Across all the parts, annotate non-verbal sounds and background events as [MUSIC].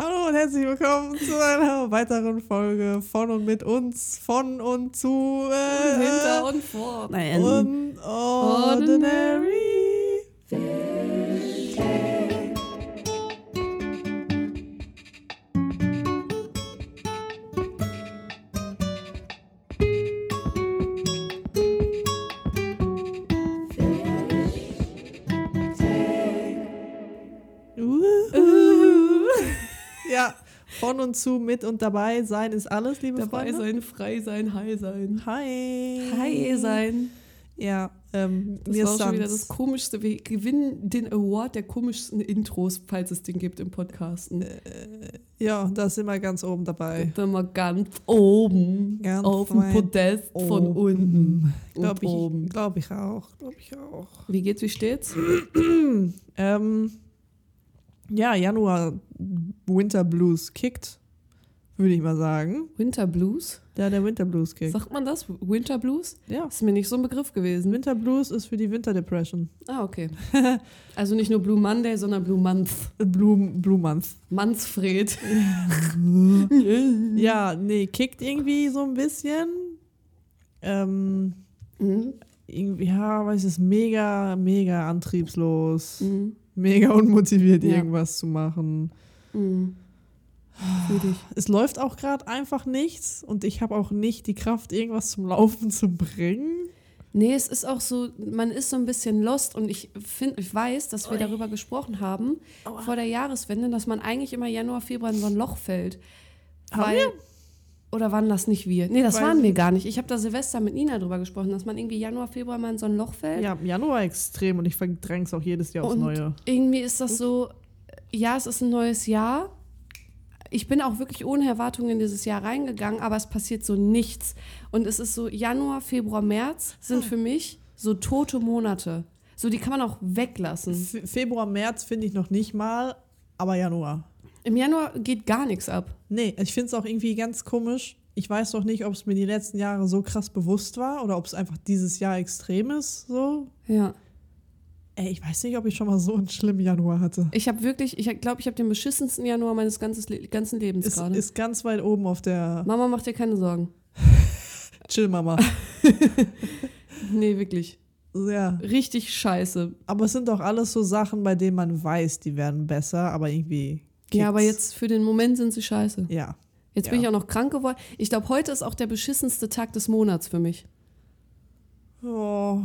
Hallo und herzlich willkommen zu einer [LAUGHS] weiteren Folge von und mit uns, von und zu äh, Hinter und vor. Nein. Unordinary. Von und zu, mit und dabei sein ist alles, liebe Dabei Freunde. sein, frei sein, high sein. Hi. Hi sein. Ja, ähm, Das mir war schon wieder das komischste. Wir gewinnen den Award der komischsten Intros, falls es den gibt im Podcasten. Ja, da sind wir ganz oben dabei. Dann mal ganz oben Ganz auf dem Podest von unten. Glaube oben. ich, glaub ich auch. Glaube ich auch. Wie geht's, wie steht's? [CLEARS THROAT] Ähm, ja, Januar Winter Blues kickt, würde ich mal sagen. Winter Blues? Ja, der Winter Blues kickt. Sagt man das? Winter Blues? Ja. Ist mir nicht so ein Begriff gewesen. Winter Blues ist für die Winter Depression. Ah, okay. [LAUGHS] Also nicht nur Blue Monday, sondern Blue Month. Blue, Blue Month. Mannsfred. Ja, nee, kickt irgendwie so ein bisschen. Ähm, Mhm. irgendwie, ja, weiß ich, ist mega, mega antriebslos. Mhm. Mega unmotiviert, Ja. irgendwas zu machen. Mhm. Es läuft auch gerade einfach nichts und ich habe auch nicht die Kraft, irgendwas zum Laufen zu bringen. Nee, es ist auch so, man ist so ein bisschen lost und ich finde, ich weiß, dass wir darüber gesprochen haben vor der Jahreswende, dass man eigentlich immer Januar, Februar in so ein Loch fällt. Haben Weil, Oder waren das nicht wir? Nee, das Weiß waren wir gar nicht. Ich habe da Silvester mit Nina drüber gesprochen, dass man irgendwie Januar, Februar mal in so ein Loch fällt. Ja, im Januar extrem und ich verdränge es auch jedes Jahr aufs Und Neue. irgendwie ist das so, ja, es ist ein neues Jahr. Ich bin auch wirklich ohne Erwartungen in dieses Jahr reingegangen, aber es passiert so nichts. Und es ist so, Januar, Februar, März sind für mich so tote Monate. So, die kann man auch weglassen. F Februar, März finde ich noch nicht mal, aber Januar. Im Januar geht gar nichts ab. Nee, ich finde es auch irgendwie ganz komisch. Ich weiß doch nicht, ob es mir die letzten Jahre so krass bewusst war oder ob es einfach dieses Jahr extrem ist. So. Ja. Ey, ich weiß nicht, ob ich schon mal so einen schlimmen Januar hatte. Ich habe wirklich, ich glaube, ich habe den beschissensten Januar meines ganzes, ganzen Lebens Ist, gerade. ist ganz weit oben auf der Mama, mach dir keine Sorgen. [LAUGHS] Chill-Mama. [LAUGHS] Nee, wirklich. ja. Richtig scheiße. Aber es sind doch alles so Sachen, bei denen man weiß, die werden besser, aber irgendwie. Ja, aber jetzt für den Moment sind sie scheiße. Ja. Jetzt bin Ja. ich auch noch krank geworden. Ich glaube, heute ist auch der beschissenste Tag des Monats für mich. Oh.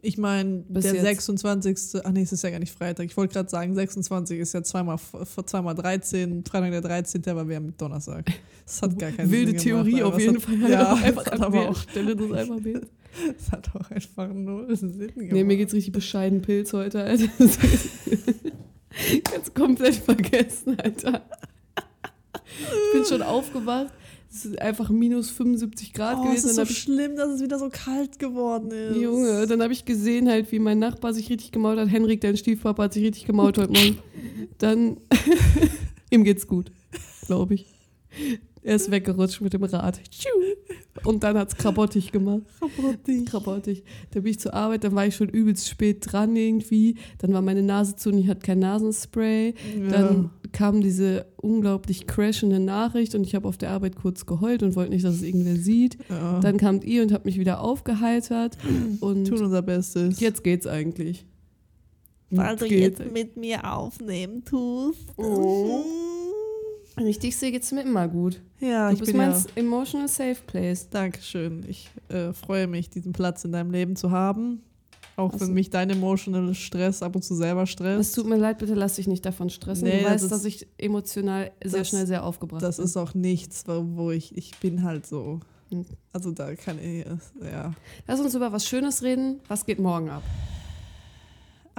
Ich meine, der jetzt. 26. Ach nee, es ist ja gar nicht Freitag. Ich wollte gerade sagen, 26 ist ja zweimal, zweimal 13, Freitag der 13., aber wir haben Donnerstag. Das hat gar keinen Wilde Sinn Theorie gemacht, auf jeden hat, Fall. Ja, [LAUGHS] einfach es hat aber auch, Stelle des Alphabets. es hat auch einfach null Sinn gemacht. Nee, mir geht's richtig bescheiden Pilz heute, Alter. [LAUGHS] [LAUGHS] Ganz komplett vergessen, Alter. Ich bin schon aufgewacht. Es ist einfach minus 75 Grad Oh, es gewesen. ist Dann so schlimm, dass es wieder so kalt geworden ist. Junge, dann habe ich gesehen halt, wie mein Nachbar sich richtig gemault hat. Henrik, dein Stiefpapa, hat sich richtig gemault heute Morgen. Dann, [LAUGHS] ihm geht's gut, glaube ich. Er ist weggerutscht mit dem Rad. Und dann hat's krabottig gemacht. Krabottig. Krabottig. Da bin ich zur Arbeit, dann war ich schon übelst spät dran irgendwie. Dann war meine Nase zu und ich hatte kein Nasenspray. Dann kam diese unglaublich crashende Nachricht und ich habe auf der Arbeit kurz geheult und wollte nicht, dass es irgendwer sieht. ja. Dann kamt ihr und habt mich wieder aufgeheitert und tun unser Bestes. jetzt geht's eigentlich. Weil du jetzt mit mir aufnehmen tust. Oh. Richtig, dir geht's mir immer gut. Ja, Du ich bist bin mein ja. emotional safe place. Dankeschön. Ich äh, freue mich, diesen Platz in deinem Leben zu haben. Auch Also- wenn mich dein emotional Stress ab und zu selber Es stresst. tut mir leid, bitte lass dich nicht davon stressen. Nee, du das weißt, ist- dass ich emotional sehr das- schnell sehr aufgebracht Das bin. ist auch nichts, wo wo ich, ich bin halt so. Hm. Also da kann ich, ja. Lass uns über was Schönes reden. Was geht morgen ab?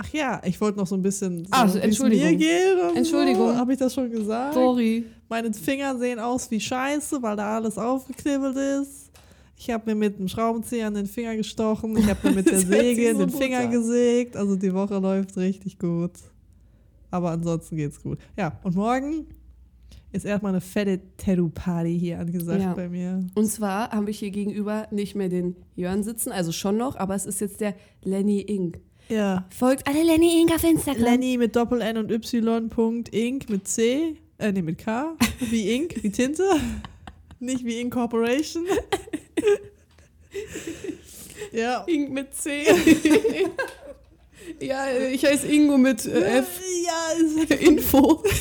Ach ja, ich wollte noch so ein bisschen, so, es Entschuldigung. mir geht. Entschuldigung. So. Habe ich das schon gesagt? Sorry. Meine Finger sehen aus wie Scheiße, weil da alles aufgeknibbelt ist. Ich habe mir mit dem Schraubenzieher an den Finger gestochen. Ich habe mir mit [LAUGHS] der Säge in so den Finger an. gesägt. Also die Woche läuft richtig gut. Aber ansonsten geht's gut. Ja, und morgen ist erstmal eine fette Tattoo-Party hier angesagt Ja. bei mir. Und zwar habe ich hier gegenüber nicht mehr den Jörn sitzen, also schon noch, aber es ist jetzt der Lenny Inc. Ja. Folgt alle Lenny Inc. auf Instagram. Lenny mit Doppel-N und Y. Punkt Inc. mit C. Äh, nee, mit K. Wie Ink, wie Tinte. [LAUGHS] Nicht wie Incorporation. [LAUGHS] ja. Ing mit C. [LAUGHS] ja, ich heiße Ingo mit äh, F. Ja, ist Info. so dumm.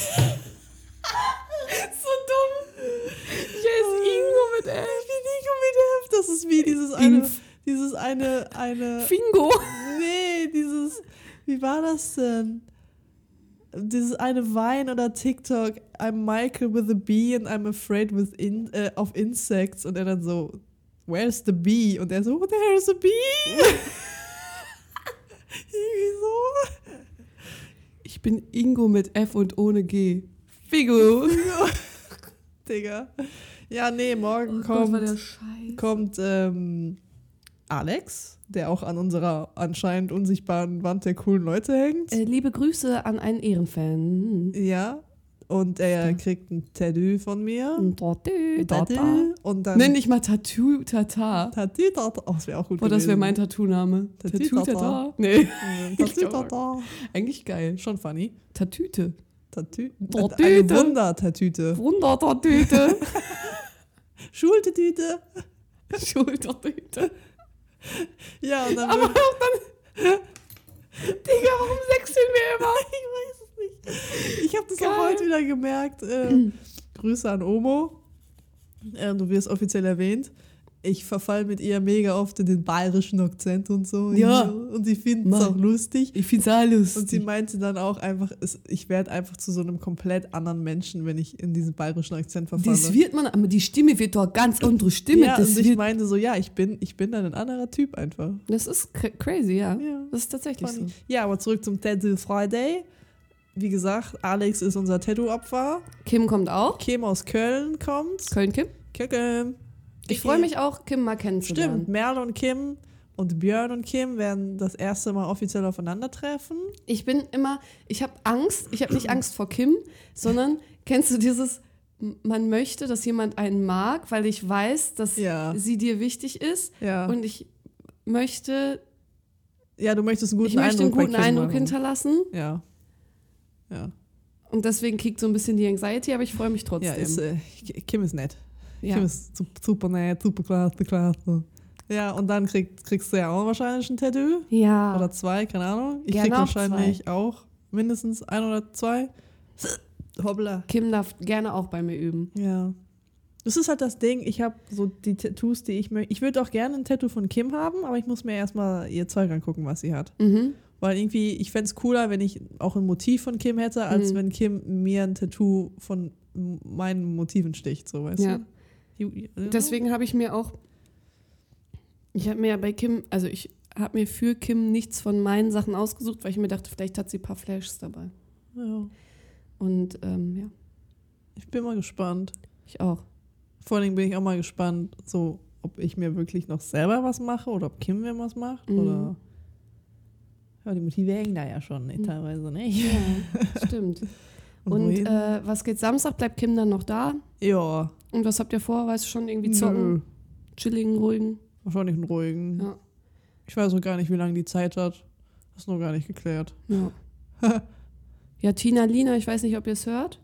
Ich heiße Ingo mit F. wie Nico mit F. Das ist wie dieses eine, Inf. dieses eine, eine. Fingo. Nee, dieses. Wie war das denn? Dieses eine Vine oder TikTok. I'm Michael with a bee and I'm afraid with in, äh, of insects. Und er dann so, Where's the bee? Und er so, There's a bee. [LAUGHS] Irgendwie so. Ich bin Ingo mit F und ohne G. Figo. [LAUGHS] Digga. Ja, nee, morgen Oh Gott, war der kommt, Scheiß. kommt ähm, Alex, der auch an unserer anscheinend unsichtbaren Wand der coolen Leute hängt. Äh, liebe Grüße an einen Ehrenfan. Ja. Und er kriegt ein Tattoo von mir. Ein Tattoo. Tattoo. Und dann. Nenn dich mal Tattoo Tata. Tattoo, Tata. Oh, das wäre auch gut Oh, das wäre mein Tattoo-Name. Tattoo Tata. Tata. Nee, [LAUGHS] Tattoo, Tata. eigentlich geil. Schon funny. Tatüte. Tattoo. Tatüte. Eine Wunder-Tatüte. Wunder-Tatüte. [LAUGHS] Schultetüte. [LAUGHS] Schultertüte. Ja, und dann. Aber auch dann. Digga, warum sechseln wir immer? [LAUGHS] ich weiß es nicht. Ich habe das Geil. auch heute wieder gemerkt. Äh, Grüße an Omo. Äh, du wirst offiziell erwähnt. Ich verfall mit ihr mega oft in den bayerischen Akzent und so. Ja. Und sie findet es auch lustig. Ich find's auch lustig. Und sie meinte dann auch einfach, es, ich werde einfach zu so einem komplett anderen Menschen, wenn ich in diesen bayerischen Akzent verfalle. das wird man, aber die Stimme wird doch ganz andere Stimme. ja, das, und ich meinte so, ja, ich bin, ich bin dann ein anderer Typ einfach. das ist cra- crazy, ja. Ja. Das ist tatsächlich so. Funny. Ja, aber zurück zum Tattoo Friday. Wie gesagt, Alex ist unser Tattoo-Opfer. Kim kommt auch. Kim aus Köln kommt. Köln Kim. Köln. Ich freue mich auch, Kim mal kennenzulernen. Stimmt, Merle und Kim und Björn und Kim werden das erste Mal offiziell aufeinandertreffen. Ich bin immer, ich habe Angst, ich habe nicht Angst vor Kim, sondern kennst du dieses, man möchte, dass jemand einen mag, weil ich weiß, dass Ja. sie dir wichtig ist Ja. und ich möchte, ja, du möchtest einen guten ich möchte einen Eindruck bei guten Kim Eindruck hinterlassen Ja. Ja. und deswegen kriegt so ein bisschen die Anxiety, aber ich freue mich Ja, trotzdem. ist, äh, Kim ist nett. Ja. Kim ist su- super nett, super klasse, klasse. Ja, und dann krieg, kriegst du ja auch wahrscheinlich ein Tattoo. ja. Oder zwei, keine Ahnung. Ich Gerne krieg wahrscheinlich auch mindestens ein oder zwei. [SNIFFS] Hoppla. Kim darf gerne auch bei mir üben. Ja. Das ist halt das Ding, ich habe so die Tattoos, die ich möchte. Ich würde auch gerne ein Tattoo von Kim haben, aber ich muss mir erstmal ihr Zeug angucken, was sie hat. Mhm. Weil irgendwie, ich fände es cooler, wenn ich auch ein Motiv von Kim hätte, als Mhm. wenn Kim mir ein Tattoo von meinen Motiven sticht, so weißt Ja. du? Deswegen habe ich mir auch, ich habe mir ja bei Kim, also ich habe mir für Kim nichts von meinen Sachen ausgesucht, weil ich mir dachte, vielleicht hat sie ein paar Flashs dabei. Ja, Und ähm, ja, ich bin mal gespannt. ich auch. Vor allem bin ich auch mal gespannt, so, ob ich mir wirklich noch selber was mache oder ob Kim mir was macht. Mhm. Oder ja, die Motive hängen da ja schon, ne, Mhm. teilweise nicht. Ja, stimmt. [LAUGHS] Und, Und äh, was geht Samstag? Bleibt Kim dann noch da? ja, Und was habt ihr vor? Weißt du schon, irgendwie zocken? nö, Chilligen, ruhigen? wahrscheinlich einen ruhigen. Ja. Ich weiß noch gar nicht, wie lange die Zeit hat. Das ist noch gar nicht geklärt. Ja. [LAUGHS] ja, Tina, Lina, ich weiß nicht, ob ihr es hört.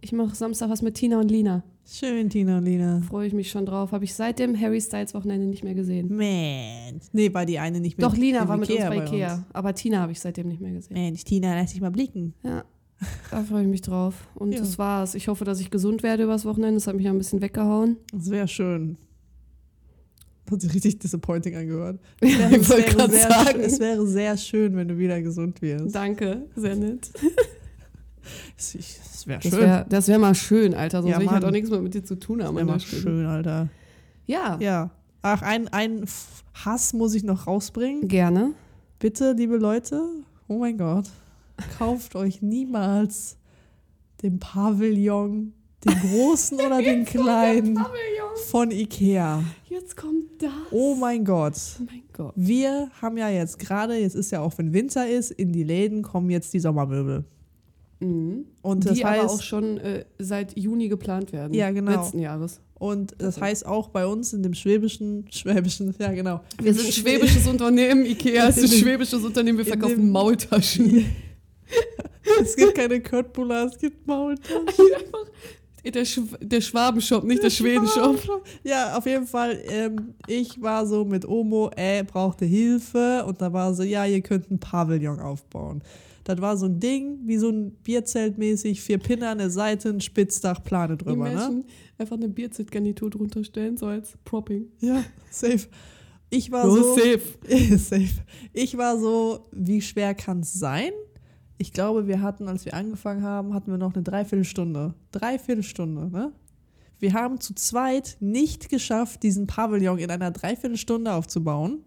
Ich mache Samstag was mit Tina und Lina. Schön, Tina und Lina. Freue ich mich schon drauf. Habe ich seit dem Harry Styles Wochenende nicht mehr gesehen. Mensch. Nee, war die eine nicht mit Doch, Lina war mit uns bei uns. Ikea. Aber Tina habe ich seitdem nicht mehr gesehen. Mensch, Tina, lass dich mal blicken. Ja, da freue ich mich drauf. Und Ja. das war's. Ich hoffe, dass ich gesund werde übers Wochenende. Das hat mich ja ein bisschen weggehauen. Das wäre schön. Hat sich richtig disappointing angehört. Ja, [LAUGHS] Es wäre, ich wollte es, gerade wäre sagen. sehr, es wäre sehr schön, wenn du wieder gesund wirst. Danke, sehr nett. [LAUGHS] Es wäre Das schön. wäre das wär mal schön, Alter. Sonst Ja, will ich halt auch nichts mehr mit dir zu tun haben. Das wäre mal schön, Alter. Ja, Ja. Ach, ein, ein Hass muss ich noch rausbringen. gerne. Bitte, liebe Leute, oh mein Gott, kauft euch niemals den Pavillon, den großen oder den kleinen von Ikea. Jetzt kommt das. Oh mein Gott. mein Gott. Wir haben ja jetzt gerade, jetzt ist ja auch, wenn Winter ist, in die Läden kommen jetzt die Sommermöbel. Mhm. Und das Die heißt, aber auch schon äh, seit Juni geplant werden. Ja, genau. Letzten Jahres. und das heißt auch bei uns in dem schwäbischen, schwäbischen, ja genau. Wir sind ein schwäbisches Unternehmen. Ikea [LAUGHS] ist ein schwäbisches Unternehmen. Wir verkaufen Maultaschen. [LAUGHS] [LAUGHS] Es gibt keine Köttbullar, es gibt Maultaschen. Einfach der, Sch der Schwabenshop, nicht der Schwedenshop. Ja, auf jeden Fall. Ähm, ich war so mit Omo, äh, brauchte Hilfe und da war so, ja, ihr könnt ein Pavillon aufbauen. Das war so ein Ding, wie so ein Bierzelt mäßig, vier Pinne an der Seite, ein Spitzdach, Plane drüber, ne? Imagine, einfach eine Bierzeltgarnitur drunter stellen, so als Propping. Ja, [LAUGHS] safe. Ich war So so. safe. [LAUGHS] safe. Ich war so, wie schwer kann es sein? Ich glaube, wir hatten, als wir angefangen haben, hatten wir noch eine Dreiviertelstunde. Dreiviertelstunde, ne? Wir haben zu zweit nicht geschafft, diesen Pavillon in einer Dreiviertelstunde aufzubauen.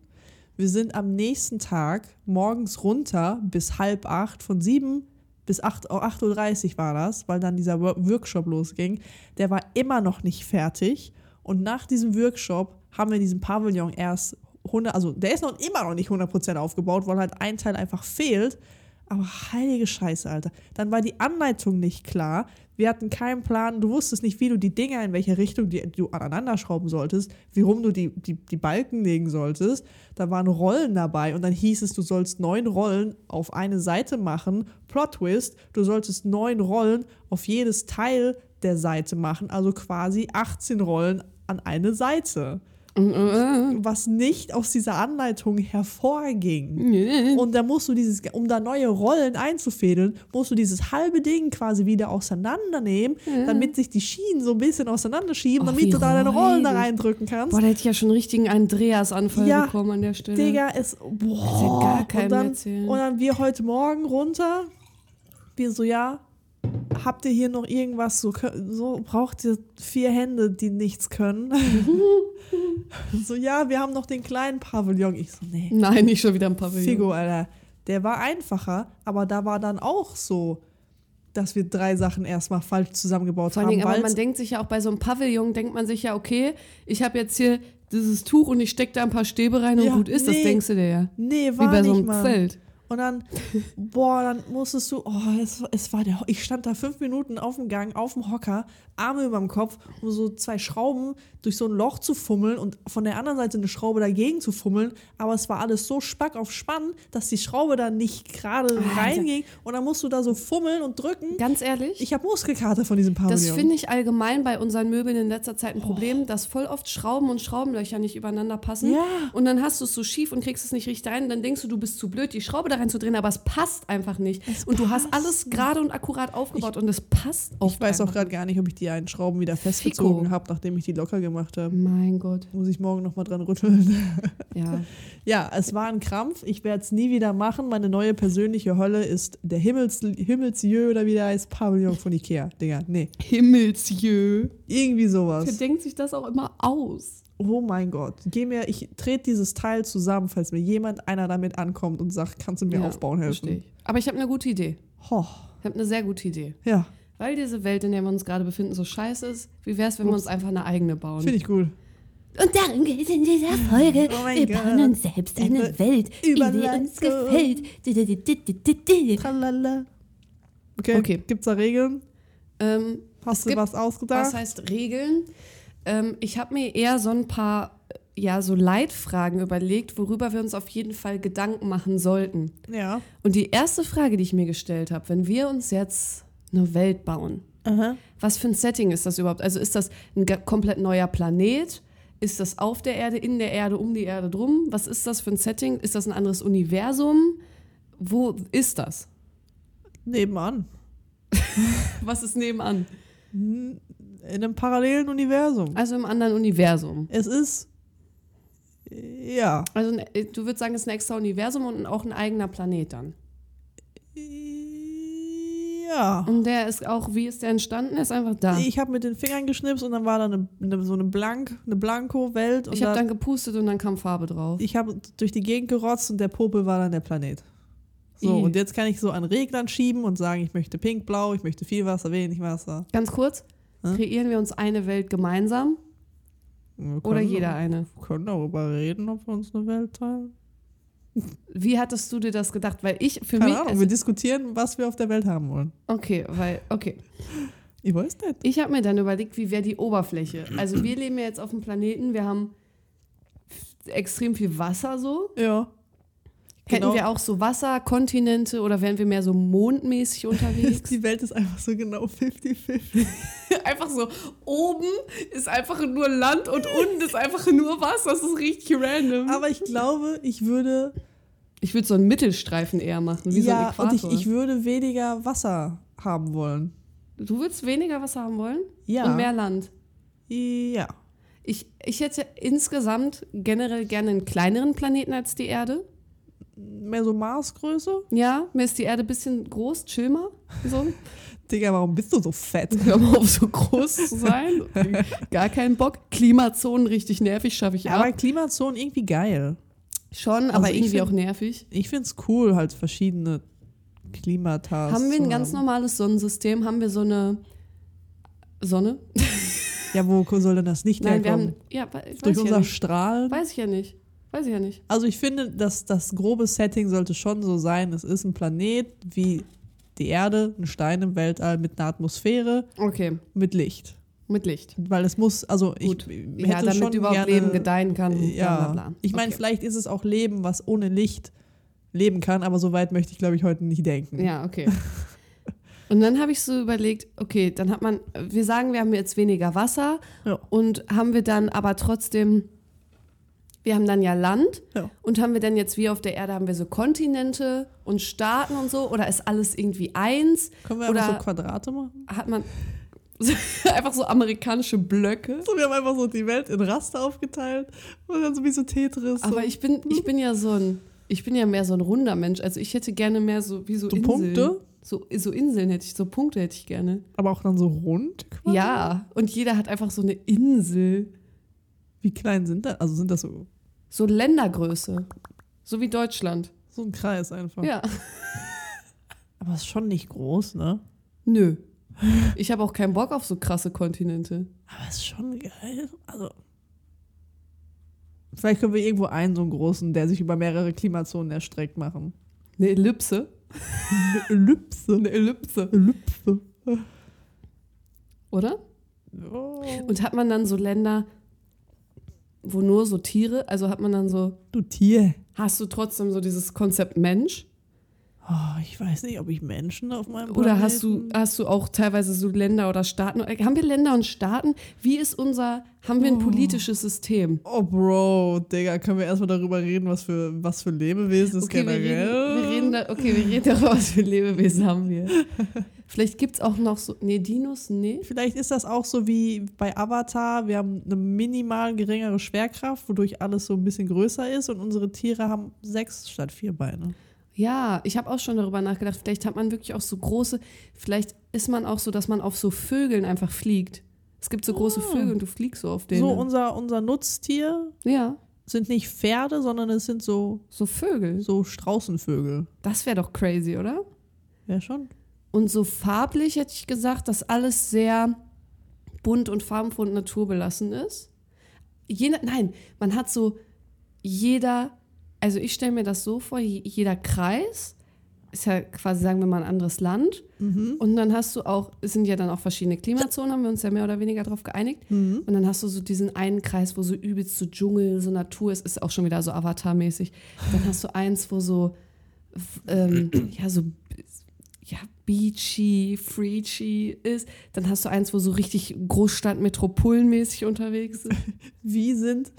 Wir sind am nächsten Tag morgens runter bis halb acht, von sieben bis acht, oh, 8.30 Uhr war das, weil dann dieser Wo- Workshop losging. Der war immer noch nicht fertig. Und nach diesem Workshop haben wir diesen Pavillon erst 100, also der ist noch immer noch nicht 100% aufgebaut, weil halt ein Teil einfach fehlt. Aber heilige Scheiße, Alter. Dann war die Anleitung nicht klar. Wir hatten keinen Plan. Du wusstest nicht, wie du die Dinger, in welche Richtung die, du aneinander schrauben solltest, wie rum du die, die, die Balken legen solltest. Da waren Rollen dabei und dann hieß es, du sollst neun Rollen auf eine Seite machen. Plot Twist, du solltest neun Rollen auf jedes Teil der Seite machen, also quasi 18 Rollen an eine Seite. Was nicht aus dieser Anleitung hervorging. Und da musst du dieses, um da neue Rollen einzufädeln, musst du dieses halbe Ding quasi wieder auseinandernehmen, damit sich die Schienen so ein bisschen auseinanderschieben, damit du da deine Rollen da reindrücken kannst. Boah, da hätte ich ja schon einen richtigen Andreas-Anfall Ja, bekommen an der Stelle. Digga, es. Boah. ja gar keinem und, dann, und dann wir heute Morgen runter. Wir so, ja, habt ihr hier noch irgendwas? So, so braucht ihr vier Hände, die nichts können. [LAUGHS] so, ja, wir haben noch den kleinen Pavillon. Ich so, nee. Nein, nicht schon wieder ein Pavillon. Figo, Alter. Der war einfacher, aber da war dann auch so, dass wir drei Sachen erstmal falsch zusammengebaut Vor haben. Dingen, aber man denkt sich ja auch bei so einem Pavillon, denkt man sich ja, okay, ich habe jetzt hier dieses Tuch und ich stecke da ein paar Stäbe rein und Ja, gut ist, das nee. denkst du dir ja. nee, Wie war bei nicht so einem mal. Zelt. Und dann, boah, dann musstest du, oh, es, es war der, ich stand da fünf Minuten auf dem Gang, auf dem Hocker, Arme über dem Kopf, um so zwei Schrauben durch so ein Loch zu fummeln und von der anderen Seite eine Schraube dagegen zu fummeln. Aber es war alles so spack auf Spann, dass die Schraube dann nicht gerade reinging. Und dann musst du da so fummeln und drücken. Ganz ehrlich, Ich habe Muskelkater von diesem Pavillon. das finde ich allgemein bei unseren Möbeln in letzter Zeit ein Problem, dass voll oft Schrauben und Schraubenlöcher nicht übereinander passen. Ja. Und dann hast du es so schief und kriegst es nicht richtig rein. Dann denkst du, du bist zu blöd, die Schraube da reinzudrehen, aber es passt einfach nicht. Es und du hast passt alles gerade und akkurat aufgebaut und es passt auch Ich weiß auch gerade gar nicht, ob ich die einen Schrauben wieder festgezogen habe, nachdem ich die locker gemacht habe. Mein Gott, Muss ich morgen nochmal dran rütteln. [LAUGHS] ja. Ja, es war ein Krampf. Ich werde es nie wieder machen. Meine neue persönliche Hölle ist der Himmels, Himmelsjö oder wie der heißt, Pavillon von Ikea. Digga, nee. Himmelsjö. Irgendwie sowas. denkt sich das auch immer aus? Oh mein Gott. Geh mir, ich trete dieses Teil zusammen, falls mir jemand, einer damit ankommt und sagt, kannst du mir Ja, aufbauen helfen? ich. Aber ich habe eine gute Idee. Ho. Ich habe eine sehr gute Idee. Ja, Weil diese Welt, in der wir uns gerade befinden, so scheiße ist, wie wäre es, wenn wir Ups. uns einfach eine eigene bauen? finde ich gut. Und darum geht es in dieser Folge. Oh mein wir Gott. bauen uns selbst eine Über- Welt, sie Überleitung. uns gefällt. Tralala. Okay, Okay. gibt's da Regeln? ähm, Hast Es du gibt- was ausgedacht? was heißt Regeln? Ähm, ich habe mir eher so ein paar, ja, so Leitfragen überlegt, worüber wir uns auf jeden Fall Gedanken machen sollten. ja. Und die erste Frage, die ich mir gestellt habe, wenn wir uns jetzt eine Welt bauen, Aha. was für ein Setting ist das überhaupt? Also ist das ein komplett neuer Planet? Ist das auf der Erde, in der Erde, um die Erde drum? Was ist das für ein Setting? Ist das ein anderes Universum? Wo ist das? Nebenan. [LAUGHS] Was ist nebenan? In einem parallelen Universum. Also im anderen Universum. Es ist. Ja. Also ne- du würdest sagen, es ist ein extra Universum und auch ein eigener Planet dann. Ja. Und der ist auch, wie ist der entstanden? Er ist einfach da. Ich, Ich habe mit den Fingern geschnipst und dann war da eine, eine, so eine Blank, eine Blanko-Welt. und habe da- dann gepustet und dann kam Farbe drauf. ich habe durch die Gegend gerotzt und der Popel war dann der Planet. So, Ih. und jetzt kann ich so an Reglern schieben und sagen, ich möchte pink, blau, ich möchte viel Wasser, wenig Wasser. Ganz kurz, Hä? kreieren wir uns eine Welt gemeinsam oder jeder eine? Wir können darüber reden, ob wir uns eine Welt teilen. Wie hattest du dir das gedacht? Weil ich, für Keine mich, Ahnung, es- wir diskutieren, was wir auf der Welt haben wollen. okay, weil, okay. Ich weiß nicht. Ich habe mir dann überlegt, wie wäre die Oberfläche? Also wir leben ja jetzt auf dem Planeten, wir haben extrem viel Wasser so. Ja. Hätten Genau. wir auch so Wasserkontinente oder wären wir mehr so mondmäßig [LAUGHS] unterwegs? Die Welt ist einfach so genau 50-50. [LAUGHS] einfach so, oben ist einfach nur Land und unten ist einfach nur Wasser. Das ist richtig random. Aber ich glaube, ich würde ich würde so einen Mittelstreifen eher machen, wie ja, so ein und Äquator. ich, ich würde weniger Wasser haben wollen. du würdest weniger Wasser haben wollen? Ja. Und mehr Land? Ja. Ich, ich hätte insgesamt generell gerne einen kleineren Planeten als die Erde. Mehr so Marsgröße? Ja, mir ist die Erde ein bisschen groß, chill mal. So. [LAUGHS] Digga, warum bist du so fett? [LAUGHS] Hör mal auf, so groß zu sein. Gar keinen Bock. Klimazonen richtig nervig, schaffe ich Aber ab. Klimazonen irgendwie geil. Schon, aber also irgendwie find- auch nervig. Ich find's cool, halt verschiedene Klimata. Haben wir ein ganz normales Sonnensystem? Haben wir so eine Sonne? Ja, wo soll denn das Licht Nein, wir herkommen? haben. Ja, Durch unser nicht. Strahlen? Weiß ich ja nicht. Weiß ich ja nicht. Also ich finde, dass das grobe Setting sollte schon so sein, es ist ein Planet wie die Erde, ein Stein im Weltall mit einer Atmosphäre, Okay, mit Licht. mit Licht. Weil es muss, also Gut. ich Ja, hätte damit schon überhaupt gerne, Leben gedeihen kann. Ja, Bla, bla, bla. ich meine, okay. vielleicht ist es auch Leben, was ohne Licht leben kann, aber so weit möchte ich, glaube ich, heute nicht denken. Ja, okay. Und dann habe ich so überlegt, okay, dann hat man, wir sagen, wir haben jetzt weniger Wasser Ja. und haben wir dann aber trotzdem, wir haben dann ja Land Ja. und haben wir dann jetzt wie auf der Erde, haben wir so Kontinente und Staaten und so oder ist alles irgendwie eins? Können wir Oder- einfach so Quadrate machen? Hat man [LAUGHS] einfach so amerikanische Blöcke? So, wir haben einfach so die Welt in Raster aufgeteilt und dann so wie so Tetris. Aber ich bin, ich bin ja so ein, ich bin ja mehr so ein runder Mensch. Also ich hätte gerne mehr so wie so, So Inseln. Punkte? So, so Inseln hätte ich, so Punkte hätte ich gerne. aber auch dann so rund? quasi? Ja, und jeder hat einfach so eine Insel. Wie klein sind das? Also sind das so, So Ländergröße. So wie Deutschland. so ein Kreis einfach? Ja. [LAUGHS] Aber es ist schon nicht groß, ne? Nö. Ich habe auch keinen Bock auf so krasse Kontinente. Aber es ist schon geil. Also. Vielleicht können wir irgendwo einen so einen großen, der sich über mehrere Klimazonen erstreckt, machen. Eine Ellipse. Eine Ellipse. Eine Ellipse. Ellipse. Oder? Oh. Und hat man dann so Länder, wo nur so Tiere, also hat man dann so, Du Tier. hast du trotzdem so dieses Konzept Mensch? Oh, ich weiß nicht, ob ich Menschen auf meinem Oder hast du, Planeten- hast du auch teilweise so Länder oder Staaten? Haben wir Länder und Staaten? Wie ist unser, haben wir ein politisches System? Oh, Bro, Digga, können wir erstmal darüber reden, was für, was für Lebewesen es Okay, generell wir reden da, okay, wir reden darüber, was für Lebewesen haben wir. [LAUGHS] Vielleicht gibt es auch noch so, nee, Dinos, nee. Vielleicht ist das auch so wie bei Avatar. Wir haben eine minimal geringere Schwerkraft, wodurch alles so ein bisschen größer ist und unsere Tiere haben sechs statt vier Beine. Ja, ich habe auch schon darüber nachgedacht. Vielleicht hat man wirklich auch so große, vielleicht ist man auch so, dass man auf so Vögeln einfach fliegt. Es gibt so große Ah. Vögel und du fliegst so auf denen. So, unser, unser Nutztier ja, sind nicht Pferde, sondern es sind so, so Vögel. so Straußenvögel. Das wäre doch crazy, oder? Ja, schon. Und so farblich hätte ich gesagt, dass alles sehr bunt und farbenfroh und naturbelassen ist. Je, nach- nein, man hat so jeder, also ich stelle mir das so vor, je- jeder Kreis ist ja quasi, sagen wir mal, ein anderes Land. Mhm. Und dann hast du auch, es sind ja dann auch verschiedene Klimazonen, haben wir uns ja mehr oder weniger darauf geeinigt. Mhm. Und dann hast du so diesen einen Kreis, wo so übelst so Dschungel, so Natur ist, ist auch schon wieder so Avatar-mäßig. Dann hast du eins, wo so, ähm, [CLEARS THROAT] ja, so, ja, beachy, freachy ist. Dann hast du eins, wo so richtig Großstadt, Metropolenmäßig unterwegs ist. [LAUGHS] Wie sind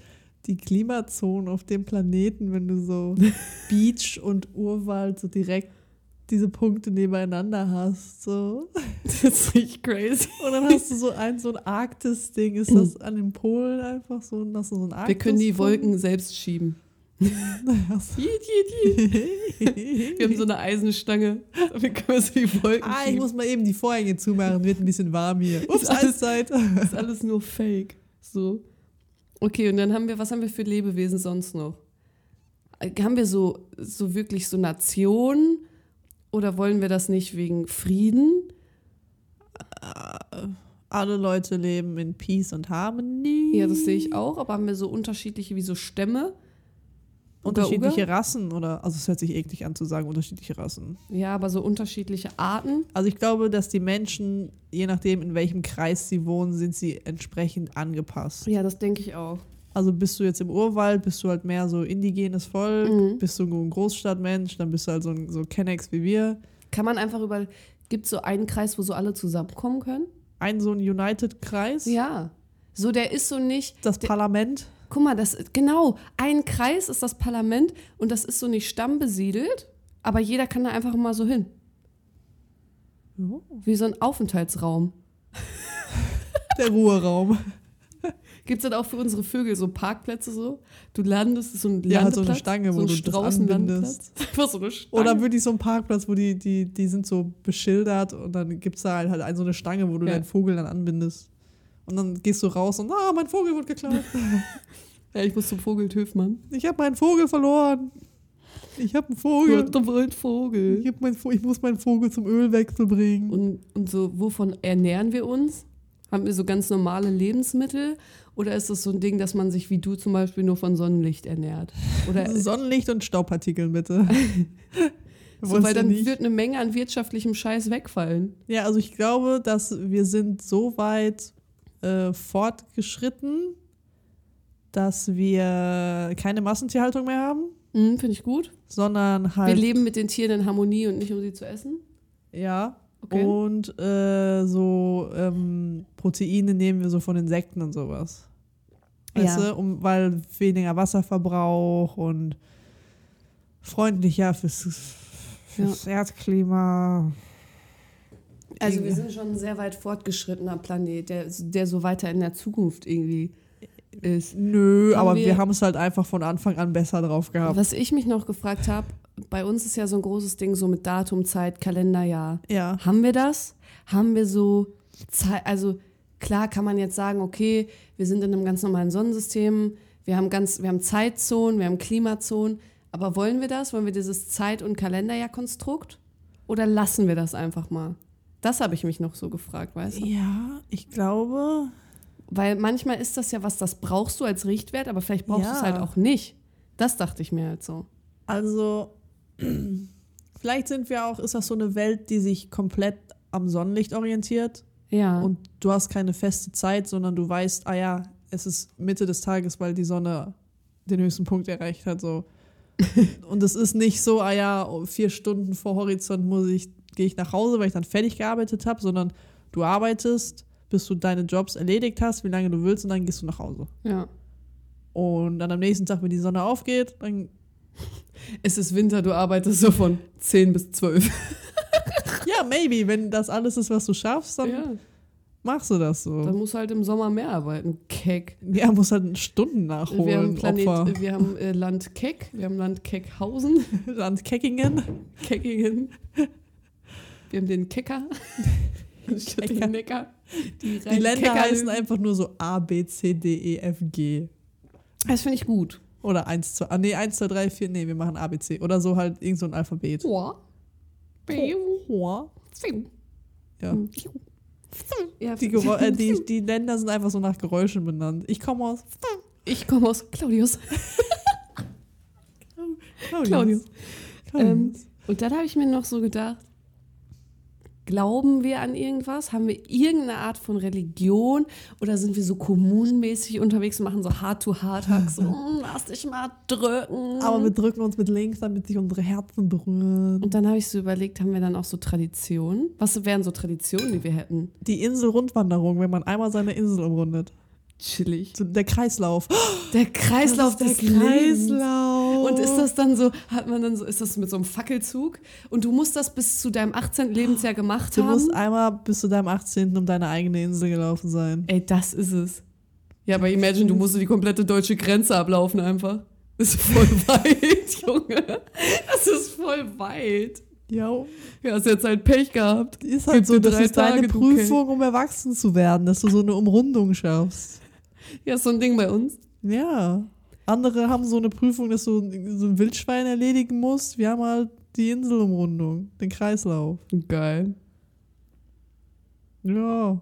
die Klimazonen auf dem Planeten, wenn du so [LAUGHS] Beach und Urwald so direkt diese Punkte nebeneinander hast? So. [LAUGHS] Das ist richtig crazy. Und dann hast du so ein, so ein Arktis-Ding. Ist das an den Polen einfach so? Und hast du so ein Arktis Wir können die Wolken selbst schieben. [LAUGHS] Wir haben so eine Eisenstange. Damit können wir so die Wolken Ah, ich schieben. muss mal eben die Vorhänge zumachen, wird ein bisschen warm hier. Ups, Ist alles- Eiszeit. Ist alles nur Fake. So. Okay, und dann haben wir, was haben wir für Lebewesen sonst noch? Äh, Haben wir so, so wirklich so Nationen? Oder wollen wir das nicht wegen Frieden? Alle Leute leben in Peace und Harmony. Ja, das sehe ich auch. Aber haben wir so unterschiedliche wie so Stämme? Unterschiedliche Uga? Rassen oder, also es hört sich eklig an zu sagen, unterschiedliche Rassen. Ja, aber so unterschiedliche Arten. Also ich glaube, dass die Menschen, je nachdem in welchem Kreis sie wohnen, sind sie entsprechend angepasst. Ja, das denke ich auch. Also bist du jetzt im Urwald, bist du halt mehr so indigenes Volk, Mhm. bist du ein Großstadtmensch, dann bist du halt so ein so Kennex wie wir. Kann man einfach über. Gibt es so einen Kreis, wo so alle zusammenkommen können? Ein so ein United-Kreis, Ja. So, der ist so nicht. das Parlament. Guck mal, das genau, ein Kreis ist das Parlament und das ist so nicht stammbesiedelt, aber jeder kann da einfach mal so hin. Oh. Wie so ein Aufenthaltsraum. Der Ruheraum. Gibt es dann auch für unsere Vögel so Parkplätze so? Du landest, so ein Ja, halt so eine Landeplatz, Stange, wo so ein du das. [LAUGHS] Einfach so eine Stange. Oder wirklich so ein Parkplatz, wo die, die, die sind so beschildert und dann gibt es da halt, halt so eine Stange, wo du Ja. deinen Vogel dann anbindest. Und dann gehst du raus und, ah, mein Vogel wird geklaut. [LAUGHS] ja, ich muss zum Vogeltöf, Mann. Ich habe meinen Vogel verloren. Ich habe einen Vogel. ein Vogel. Ich, hab mein, ich muss meinen Vogel zum Ölwechsel bringen. Und, und so, wovon ernähren wir uns? Haben wir so ganz normale Lebensmittel? Oder ist das so ein Ding, dass man sich wie du zum Beispiel nur von Sonnenlicht ernährt? Oder [LAUGHS] Sonnenlicht und Staubpartikeln bitte. [LAUGHS] [LAUGHS] so, weil dann nicht? wird eine Menge an wirtschaftlichem Scheiß wegfallen. Ja, also ich glaube, dass wir sind so weit äh, fortgeschritten, dass wir keine Massentierhaltung mehr haben, Mhm, Finde ich gut. sondern Wir halt leben mit den Tieren in Harmonie und nicht um sie zu essen. ja Okay. und äh, so ähm, Proteine nehmen wir so von Insekten und sowas. Weißt Ja. du, um, weil weniger Wasserverbrauch und freundlicher fürs, fürs Erdklima. Also wir sind schon ein sehr weit fortgeschrittener Planet, der, der so weiter in der Zukunft irgendwie ist. Nö, Haben aber wir- wir, haben es halt einfach von Anfang an besser drauf gehabt. Was ich mich noch gefragt habe, bei uns ist ja so ein großes Ding so mit Datum, Zeit, Kalenderjahr. Ja. Haben wir das? Haben wir so Zeit, also klar kann man jetzt sagen, okay, wir sind in einem ganz normalen Sonnensystem, wir haben ganz, wir haben Zeitzonen, wir haben Klimazonen, aber wollen wir das? Wollen wir dieses Zeit- und Kalenderjahr-Konstrukt? Oder lassen wir das einfach mal? Das habe ich mich noch so gefragt, weißt du? Ja, ich glaube. Weil manchmal ist das ja was, das brauchst du als Richtwert, aber vielleicht brauchst du es Ja. halt auch nicht. Das dachte ich mir halt so. Also, [CLEARS THROAT] vielleicht sind wir auch, ist das so eine Welt, die sich komplett am Sonnenlicht orientiert Ja. und du hast keine feste Zeit, sondern du weißt, ah ja, es ist Mitte des Tages, weil die Sonne den höchsten Punkt erreicht hat. So. [LAUGHS] und es ist nicht so, ah ja, vier Stunden vor Horizont muss ich, gehe ich nach Hause, weil ich dann fertig gearbeitet habe, sondern du arbeitest, bis du deine Jobs erledigt hast, wie lange du willst, und dann gehst du nach Hause. ja. Und dann am nächsten Tag, wenn die Sonne aufgeht, dann [LAUGHS] Es ist Winter, du arbeitest so von 10 bis 12. [LAUGHS] Ja, maybe. Wenn das alles ist, was du schaffst, dann Ja. machst du das Dann so. musst du halt im Sommer mehr arbeiten. Keck. Ja, muss halt Stunden Wir haben, nachholen. Planet, Opfer. wir haben äh, Land Keck, wir haben Land Keckhausen, [LAUGHS] Land Keckingen. Keckingen. Wir haben den Kecker. [LAUGHS] Statt den Neckar. Die, Die Länder heißen einfach nur so A, B, C, D, E, F, G. Das finde ich gut. Oder 1, 2, ah, nee, 1, 2, 3, 4, nee, wir machen A, B, C. Oder so halt irgend so ein Alphabet. Boah. Ja. Ja. Ja, Die, äh, die, die Länder sind einfach so nach Geräuschen benannt. Ich komme aus ich komme aus Claudius. Claudius. Claudius. Claudius. Ähm, und dann habe ich mir noch so gedacht, glauben wir an irgendwas? Haben wir irgendeine Art von Religion? Oder sind wir so kommunenmäßig unterwegs und machen so Hard-to-Hard-Hacks? So, [LAUGHS] "Mm, lass dich mal drücken. Aber wir drücken uns mit links, damit sich unsere Herzen berühren. und dann habe ich so überlegt, haben wir dann auch so Traditionen? Was wären so Traditionen, die wir hätten? Die Inselrundwanderung, wenn man einmal seine Insel umrundet. Chillig. So Der Kreislauf. Der Kreislauf des der Lebens. Und ist das dann so, hat man dann so, ist das mit so einem Fackelzug? Und du musst das bis zu deinem 18. Lebensjahr gemacht Du haben? musst einmal bis zu deinem 18. um deine eigene Insel gelaufen sein. Ey, das ist es. Ja, aber imagine, du musst die komplette deutsche Grenze ablaufen einfach. Das ist voll [LAUGHS] weit, Junge. Das ist voll weit. Ja, Ja, hast jetzt halt Pech gehabt. ist halt Gib so, das ist deine Tage, du Prüfung, um erwachsen zu werden, dass du so eine Umrundung schaffst. Ja, ist so ein Ding bei uns. Ja. Andere haben so eine Prüfung, dass du so ein Wildschwein erledigen musst. Wir haben halt die Inselumrundung, den Kreislauf. Geil. Ja.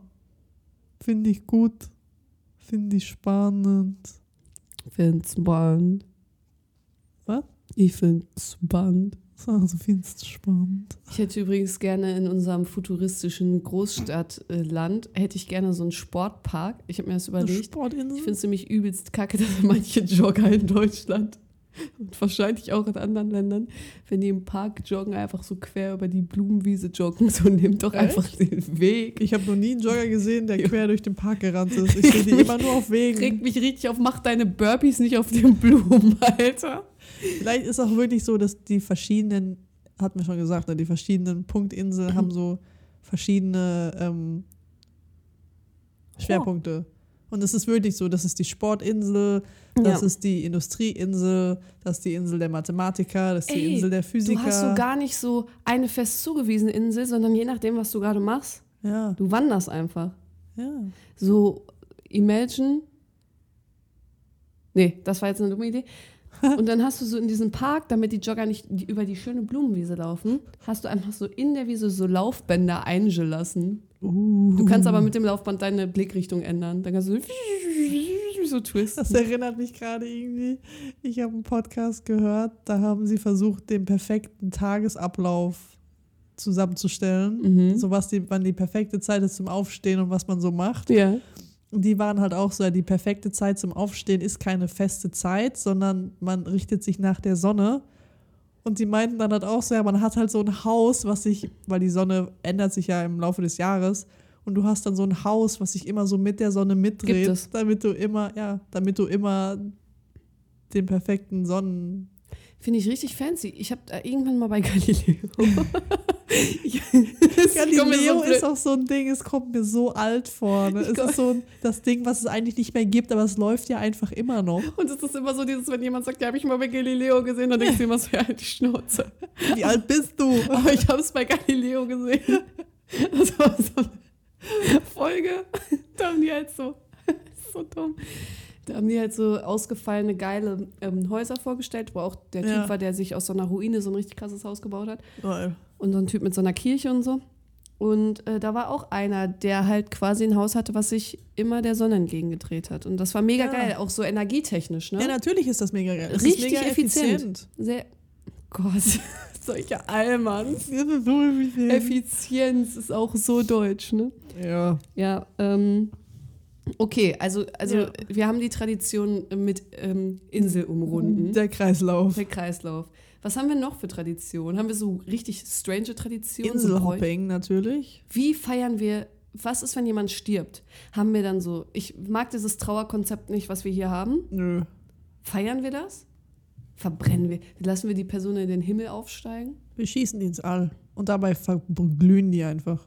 Finde ich gut. Finde ich spannend. Find's spannend. Was? Ich find's spannend. So viel spannend. Ich hätte übrigens gerne in unserem futuristischen Großstadtland, hätte ich gerne so einen Sportpark. Ich habe mir das überlegt. Sportinsel? Ich finde es nämlich übelst kacke, [LAUGHS] dass manche Jogger in Deutschland und wahrscheinlich auch in anderen Ländern, wenn die im Park joggen, einfach so quer über die Blumenwiese joggen. So nimmt doch einfach den Weg. ich habe noch nie einen Jogger gesehen, der quer durch den Park gerannt ist. Ich sehe die [LAUGHS] immer nur auf Wegen. Regt mich richtig auf, mach deine Burpees nicht auf den Blumen, [LAUGHS] Alter. Vielleicht ist auch wirklich so, dass die verschiedenen, hat mir schon gesagt, ne, die verschiedenen Punktinseln haben so verschiedene ähm, Schwerpunkte. Und es ist wirklich so, das ist die Sportinsel, das Ja. ist die Industrieinsel, das ist die Insel der Mathematiker, das ist die Ey, Insel der Du Physiker. hast so gar nicht so eine fest zugewiesene Insel, sondern je nachdem, was du gerade machst, ja, du wanderst einfach. ja. So, imagine. Nee, das war jetzt eine dumme Idee. [LAUGHS] Und dann hast du so in diesem Park, damit die Jogger nicht über die schöne Blumenwiese laufen, hast du einfach so in der Wiese so Laufbänder eingelassen. Uh. Du kannst aber mit dem Laufband deine Blickrichtung ändern. Dann kannst du so [LAUGHS] Das twisten. erinnert mich gerade irgendwie. Ich habe einen Podcast gehört, da haben sie versucht, den perfekten Tagesablauf zusammenzustellen. Mhm. So was die, wann die perfekte Zeit ist zum Aufstehen und was man so macht. Ja. Die waren halt auch so, ja, die perfekte Zeit zum Aufstehen ist keine feste Zeit, sondern man richtet sich nach der Sonne. Und die meinten dann halt auch so, ja, man hat halt so ein Haus, was sich, weil die Sonne ändert sich ja im Laufe des Jahres, und du hast dann so ein Haus, was sich immer so mit der Sonne mitdreht, damit du immer, ja, damit du immer den perfekten Sonnen. Finde ich richtig fancy. Ich habe da irgendwann mal bei [LAUGHS] Galileo. So Galileo blöd- ist auch so ein Ding, es kommt mir so alt vor. Ne? Es ist so ein, das Ding, was es eigentlich nicht mehr gibt, aber es läuft ja einfach immer noch. Und es ist immer so dieses, wenn jemand sagt, ja, habe ich mal bei Galileo gesehen, dann denkst du immer so, ja, halt die Schnauze. Wie alt bist du? Aber ich habe es bei Galileo gesehen. Das war so eine Folge. Da haben die halt so, so dumm. Da haben die halt so ausgefallene, geile ähm, Häuser vorgestellt, wo auch der Typ Ja. war, der sich aus so einer Ruine so ein richtig krasses Haus gebaut hat. Geil. Und so ein Typ mit so einer Kirche und so. Und äh, da war auch einer, der halt quasi ein Haus hatte, was sich immer der Sonne entgegengedreht hat. Und das war mega Ja. geil, auch so energietechnisch, ne? Ja, natürlich ist das mega geil. Es Richtig mega effizient. Sehr. Gott, [LAUGHS] solche Allmanns. Das ist so effizient. Effizienz ist auch so deutsch, ne? Ja. Ja, ähm, okay, also, also Ja. wir haben die Tradition mit ähm, Insel umrunden. Der Kreislauf. Der Kreislauf. Was haben wir noch für Traditionen? Haben wir so richtig strange Traditionen? So? Inselhopping natürlich. Wie feiern wir, was ist, wenn jemand stirbt? Haben wir dann so, ich mag dieses Trauerkonzept nicht, was wir hier haben. Nö. Feiern wir das? Verbrennen wir? Lassen wir die Person in den Himmel aufsteigen? Wir schießen die ins All. Und dabei verglühen die einfach.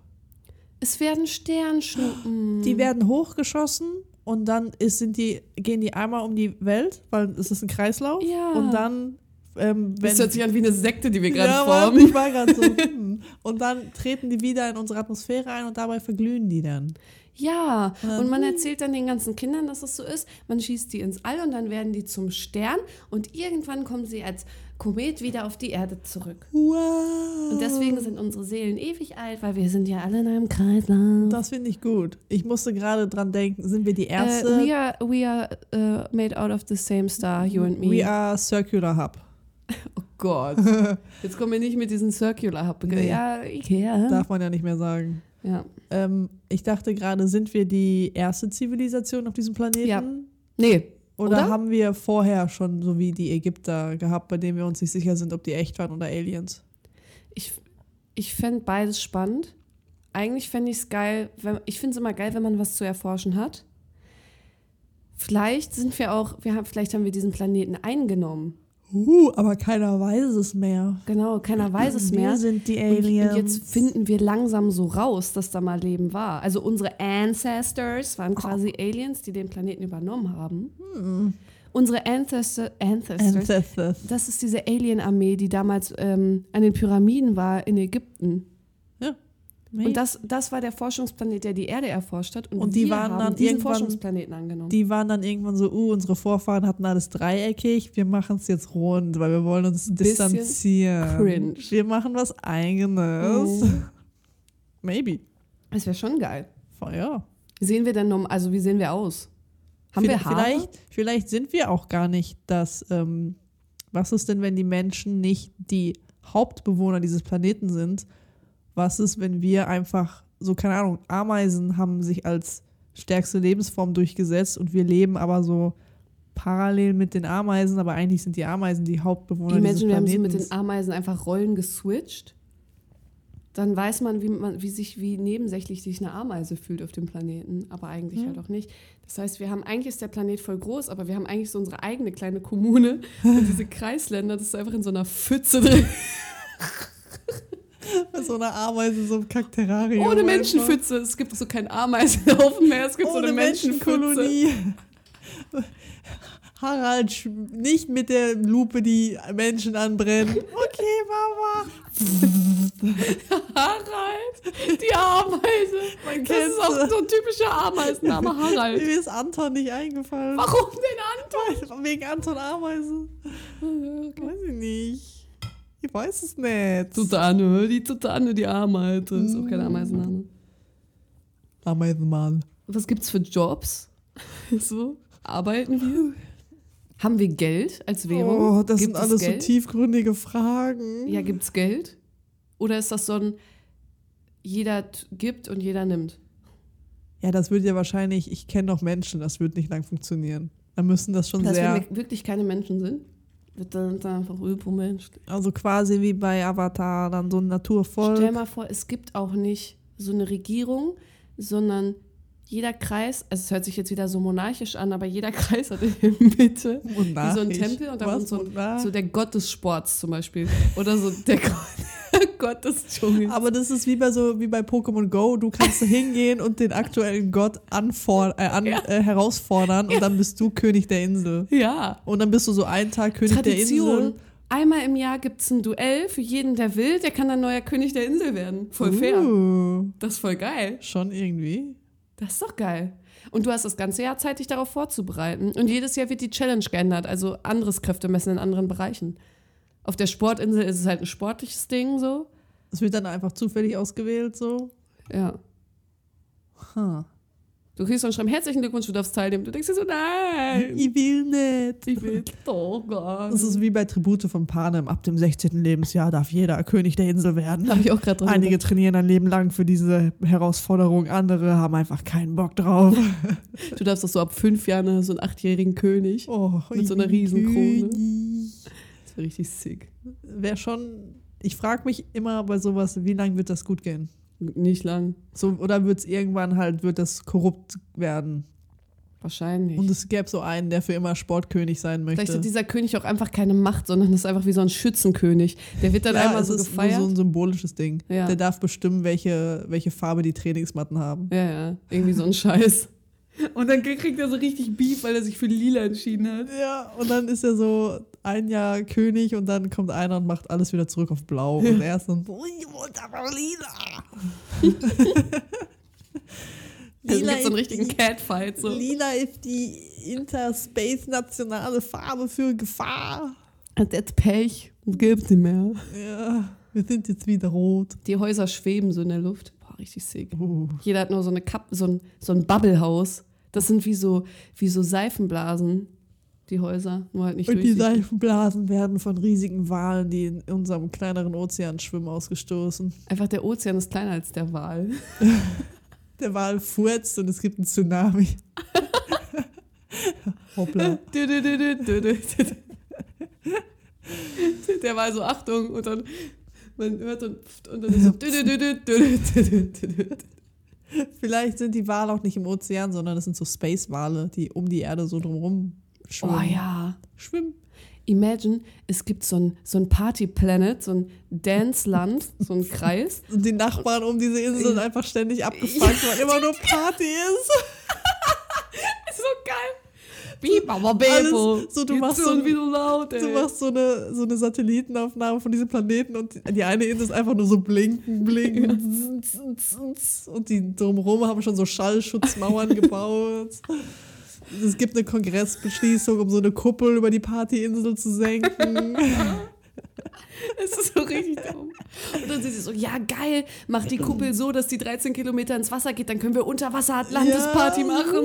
Es werden Sternschnuppen. Die werden hochgeschossen und dann ist, sind die, gehen die einmal um die Welt, weil es ist ein Kreislauf. Ja. Und dann, ähm, wenn. das hört sich an wie eine Sekte, die wir gerade ja, Mann, formen. ich war gerade so. hm. Und dann treten die wieder in unsere Atmosphäre ein und dabei verglühen die dann. Ja, und man Mhm. erzählt dann den ganzen Kindern, dass es so ist. Man schießt die ins All und dann werden die zum Stern und irgendwann kommen sie als Komet wieder auf die Erde zurück. Wow. Und deswegen sind unsere Seelen ewig alt, weil wir sind ja alle in einem Kreislauf. Das finde ich gut. Ich musste gerade dran denken, sind wir die Äh, Erste? we are, we are uh, made out of the same star, you and me. We are Circular Hub. [LAUGHS] oh Gott. [LAUGHS] Jetzt kommen wir nicht mit diesen Circular Hub. Nee. Ja, Ikea. Darf man ja nicht mehr sagen. Ja. Ähm, ich dachte gerade, sind wir die erste Zivilisation auf diesem Planeten? Ja. Nee, Oder, Oder? haben wir vorher schon so wie die Ägypter gehabt, bei denen wir uns nicht sicher sind, ob die echt waren oder Aliens? ich, ich fände beides spannend. Eigentlich fände ich es geil, wenn, ich finde es immer geil, wenn man was zu erforschen hat. Vielleicht sind wir auch, wir haben, vielleicht haben wir diesen Planeten eingenommen. Uh, aber keiner weiß es mehr. Genau, keiner weiß es wir mehr. sind die Und, Aliens. und jetzt finden wir langsam so raus, dass da mal Leben war. Also unsere Ancestors waren quasi Aliens, die den Planeten übernommen haben. Hm. Unsere Ancestor, Ancestors, Ancestors. das ist diese Alien-Armee, die damals ähm, an den Pyramiden war in Ägypten. Und das, das war der Forschungsplanet, der die Erde erforscht hat. Und, Und die waren haben dann diesen irgendwann- Forschungsplaneten angenommen. die waren dann irgendwann so, uh, unsere Vorfahren hatten alles dreieckig, wir machen es jetzt rund, weil wir wollen uns Bisschen distanzieren. cringe. Wir machen was Eigenes. Oh. [LAUGHS] Maybe. das wäre schon geil. Ja. Wie sehen wir denn, also wie sehen wir aus? Haben vielleicht, wir Haare? Vielleicht, vielleicht sind wir auch gar nicht das. Ähm, was ist denn, wenn die Menschen nicht die Hauptbewohner dieses Planeten sind, was ist, wenn wir einfach, so keine Ahnung, Ameisen haben sich als stärkste Lebensform durchgesetzt und wir leben aber so parallel mit den Ameisen, aber eigentlich sind die Ameisen die Hauptbewohner dieses Imagine, wir haben so mit den Ameisen einfach Rollen geswitcht. Dann weiß man, wie, man, wie sich, wie nebensächlich sich eine Ameise fühlt auf dem Planeten, aber eigentlich Hm. halt auch nicht. Das heißt, wir haben eigentlich ist der Planet voll groß, aber wir haben eigentlich so unsere eigene kleine Kommune [LAUGHS] und diese Kreisländer, das ist einfach in so einer Pfütze drin, [LAUGHS] [LAUGHS] so eine Ameise so einem Kackterrarium. ohne. Menschenpfütze. Es gibt so keinen Ameisenhaufen mehr, es gibt so Ohne eine Menschenkolonie. [LAUGHS] Harald, nicht mit der Lupe die Menschen anbrennen. Okay, Mama. [LAUGHS] Harald, die Ameise. Man Das ist auch so ein typischer Ameisenname, Harald. Mir ist Anton nicht eingefallen. Warum denn Anton? Wegen Anton Ameisen. Weiß ich nicht. Ich weiß es nicht. Tutane, die Tutane, die Ameise. Ist auch kein Ameisenname. Ameisenmann. Was gibt's für Jobs? [LAUGHS] So, arbeiten wir? Haben wir Geld als Währung? Oh, das Gibt sind es alles so Geld? tiefgründige Fragen. Ja, gibt's Geld? Oder ist das so ein jeder gibt und jeder nimmt? Ja, das wird ja wahrscheinlich, ich kenne noch Menschen, das wird nicht lang funktionieren. Da müssen das schon Dass sehr, wir wirklich keine Menschen sind? Wird dann einfach Übermensch. also quasi wie bei Avatar, dann so ein Naturvolk. Stell mal vor, es gibt auch nicht so eine Regierung, sondern jeder Kreis, also es hört sich jetzt wieder so monarchisch an, aber jeder [LAUGHS] Kreis hat in der Mitte wie so ein. Tempel und da so, ein, so der Gott des Sports zum Beispiel. Oder so der Gott, [LAUGHS] Gott des Dschungels. Aber das ist wie bei so wie bei Pokémon Go. Du kannst [LAUGHS] hingehen und den aktuellen Gott anfor äh, an, Ja. äh, herausfordern und dann bist du König der Insel. Ja. Und dann bist du so einen Tag König der Tradition. Insel. Einmal im Jahr gibt es ein Duell für jeden, der will, der kann dann neuer König der Insel werden. Voll fair. Uh, Das ist voll geil. schon irgendwie. Das ist doch geil. Und du hast das ganze Jahr Zeit, dich darauf vorzubereiten. Und jedes Jahr wird die Challenge geändert, also anderes Kräftemessen in anderen Bereichen. Auf der Sportinsel ist es halt ein sportliches Ding so. Es wird dann einfach zufällig ausgewählt so. Ja. Huh. Du kriegst dann schreiben, herzlichen Glückwunsch, du darfst teilnehmen. Du denkst dir so, nein, [LAUGHS] Ich will nicht. ich will doch gar Das ist wie bei Tribute von Panem. Ab dem 16. Lebensjahr darf jeder König der Insel werden. Habe ich auch gerade dran Einige trainieren ein Leben lang für diese Herausforderung, andere haben einfach keinen Bock drauf. Du darfst doch so ab fünf Jahren so einen achtjährigen König. Oh, Mit so einer Riesenkrone. König. Richtig sick. Wäre schon. Ich frage mich immer bei sowas, wie lange wird das gut gehen? Nicht lang. So, oder wird es irgendwann halt, wird das korrupt werden? Wahrscheinlich. Und es gäbe so einen, der für immer Sportkönig sein möchte. Vielleicht hat dieser König auch einfach keine Macht, sondern ist einfach wie so ein Schützenkönig. Der wird dann ja, einmal so ist gefeiert. so ein symbolisches Ding. Ja. Der darf bestimmen, welche, welche Farbe die Trainingsmatten haben. Ja, ja, irgendwie so ein Scheiß. Und dann kriegt er so richtig Beef, weil er sich für lila entschieden hat. Ja, und dann ist er so ein Jahr König und dann kommt einer und macht alles wieder zurück auf Blau. Und er ist dann so, ich wollte aber lila. [LAUGHS] Also Lila gibt so einen ist richtigen die- Catfight. So. Lila ist die interspace-nationale Farbe für Gefahr. Hat jetzt Pech und gibt nicht mehr. Ja, wir sind jetzt wieder rot. Die Häuser schweben so in der Luft. Boah, richtig sick. Uh. Jeder hat nur so eine Kap so ein, so ein Bubblehaus. Das sind wie so, wie so Seifenblasen, die Häuser. Nur halt nicht Und die. Seifenblasen werden von riesigen Walen, die in unserem kleineren Ozean schwimmen, ausgestoßen. Einfach der Ozean ist kleiner als der Wal. Der Wal furzt und es gibt einen Tsunami. Hoppla. Der war so, Achtung, und dann, man hört und, und dann ist so. Vielleicht sind die Wale auch nicht im Ozean, sondern es sind so Space-Wale, die um die Erde so drumherum schwimmen. Oh ja. Schwimmen. Imagine, es gibt so ein, so ein Party-Planet, so ein Dance-Land, so ein Kreis. [LAUGHS] Und die Nachbarn um diese Insel sind einfach ständig abgefuckt, weil immer nur Party ist. [LAUGHS] Ist so geil. Beep, aber Bebo. So, du machst so- wie so laut, ey. Du machst so eine, so eine Satellitenaufnahme von diesem Planeten und die eine Insel ist einfach nur so blinken, blinken. Und die drumherum haben schon so Schallschutzmauern [LAUGHS] gebaut. Es gibt eine Kongressbeschließung, um so eine Kuppel über die Partyinsel zu senken. [LAUGHS] Es ist so richtig dumm. Und dann sind sie so, ja geil, mach die Kuppel so, dass die 13 Kilometer ins Wasser geht, dann können wir unter Wasser Atlantis-Party Ja, machen.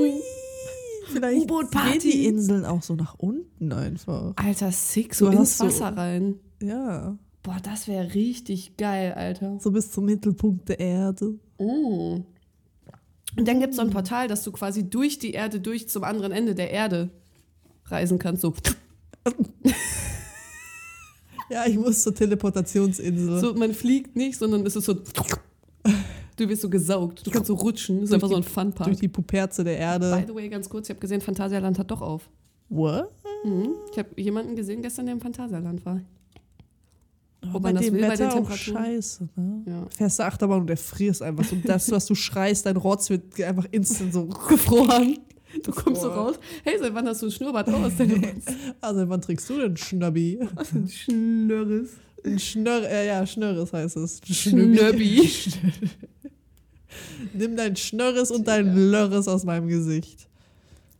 Vielleicht gehen die Inseln auch so nach unten einfach. Alter, sick, so ins hast so- Wasser rein. Ja. Boah, das wäre richtig geil, Alter. So bis zum Mittelpunkt der Erde. Oh. Und dann gibt es so ein Portal, dass du quasi durch die Erde, durch zum anderen Ende der Erde reisen kannst. So, [LAUGHS] Ja, ich muss zur Teleportationsinsel. so man fliegt nicht, sondern es ist so. [LAUGHS] Du wirst so gesaugt. Du kannst so rutschen. Das ist einfach so ein Funpark. durch die Puperze der By Erde. the way, ganz kurz, ich habe gesehen, Phantasialand hat doch auf. What? Mhm. Ich habe jemanden gesehen gestern, der im Phantasialand war. Oh, Ob bei man das dem will, bei Wetter den auch scheiße, ne? Ja. Fährst du Achterbahn und der frierst einfach so. Das, was du [LAUGHS] schreist, dein Rotz wird einfach instant so [LAUGHS] gefroren. Du kommst so raus. Hey, seit wann hast du ein Schnurrbart aus? Also, [LAUGHS] wann trägst du denn Schnabbi? Schnörres. Ein Schnörr, äh, ja, Schnörres heißt es. Schnöbbi. Nimm dein Schnörres und dein Lörres aus meinem Gesicht.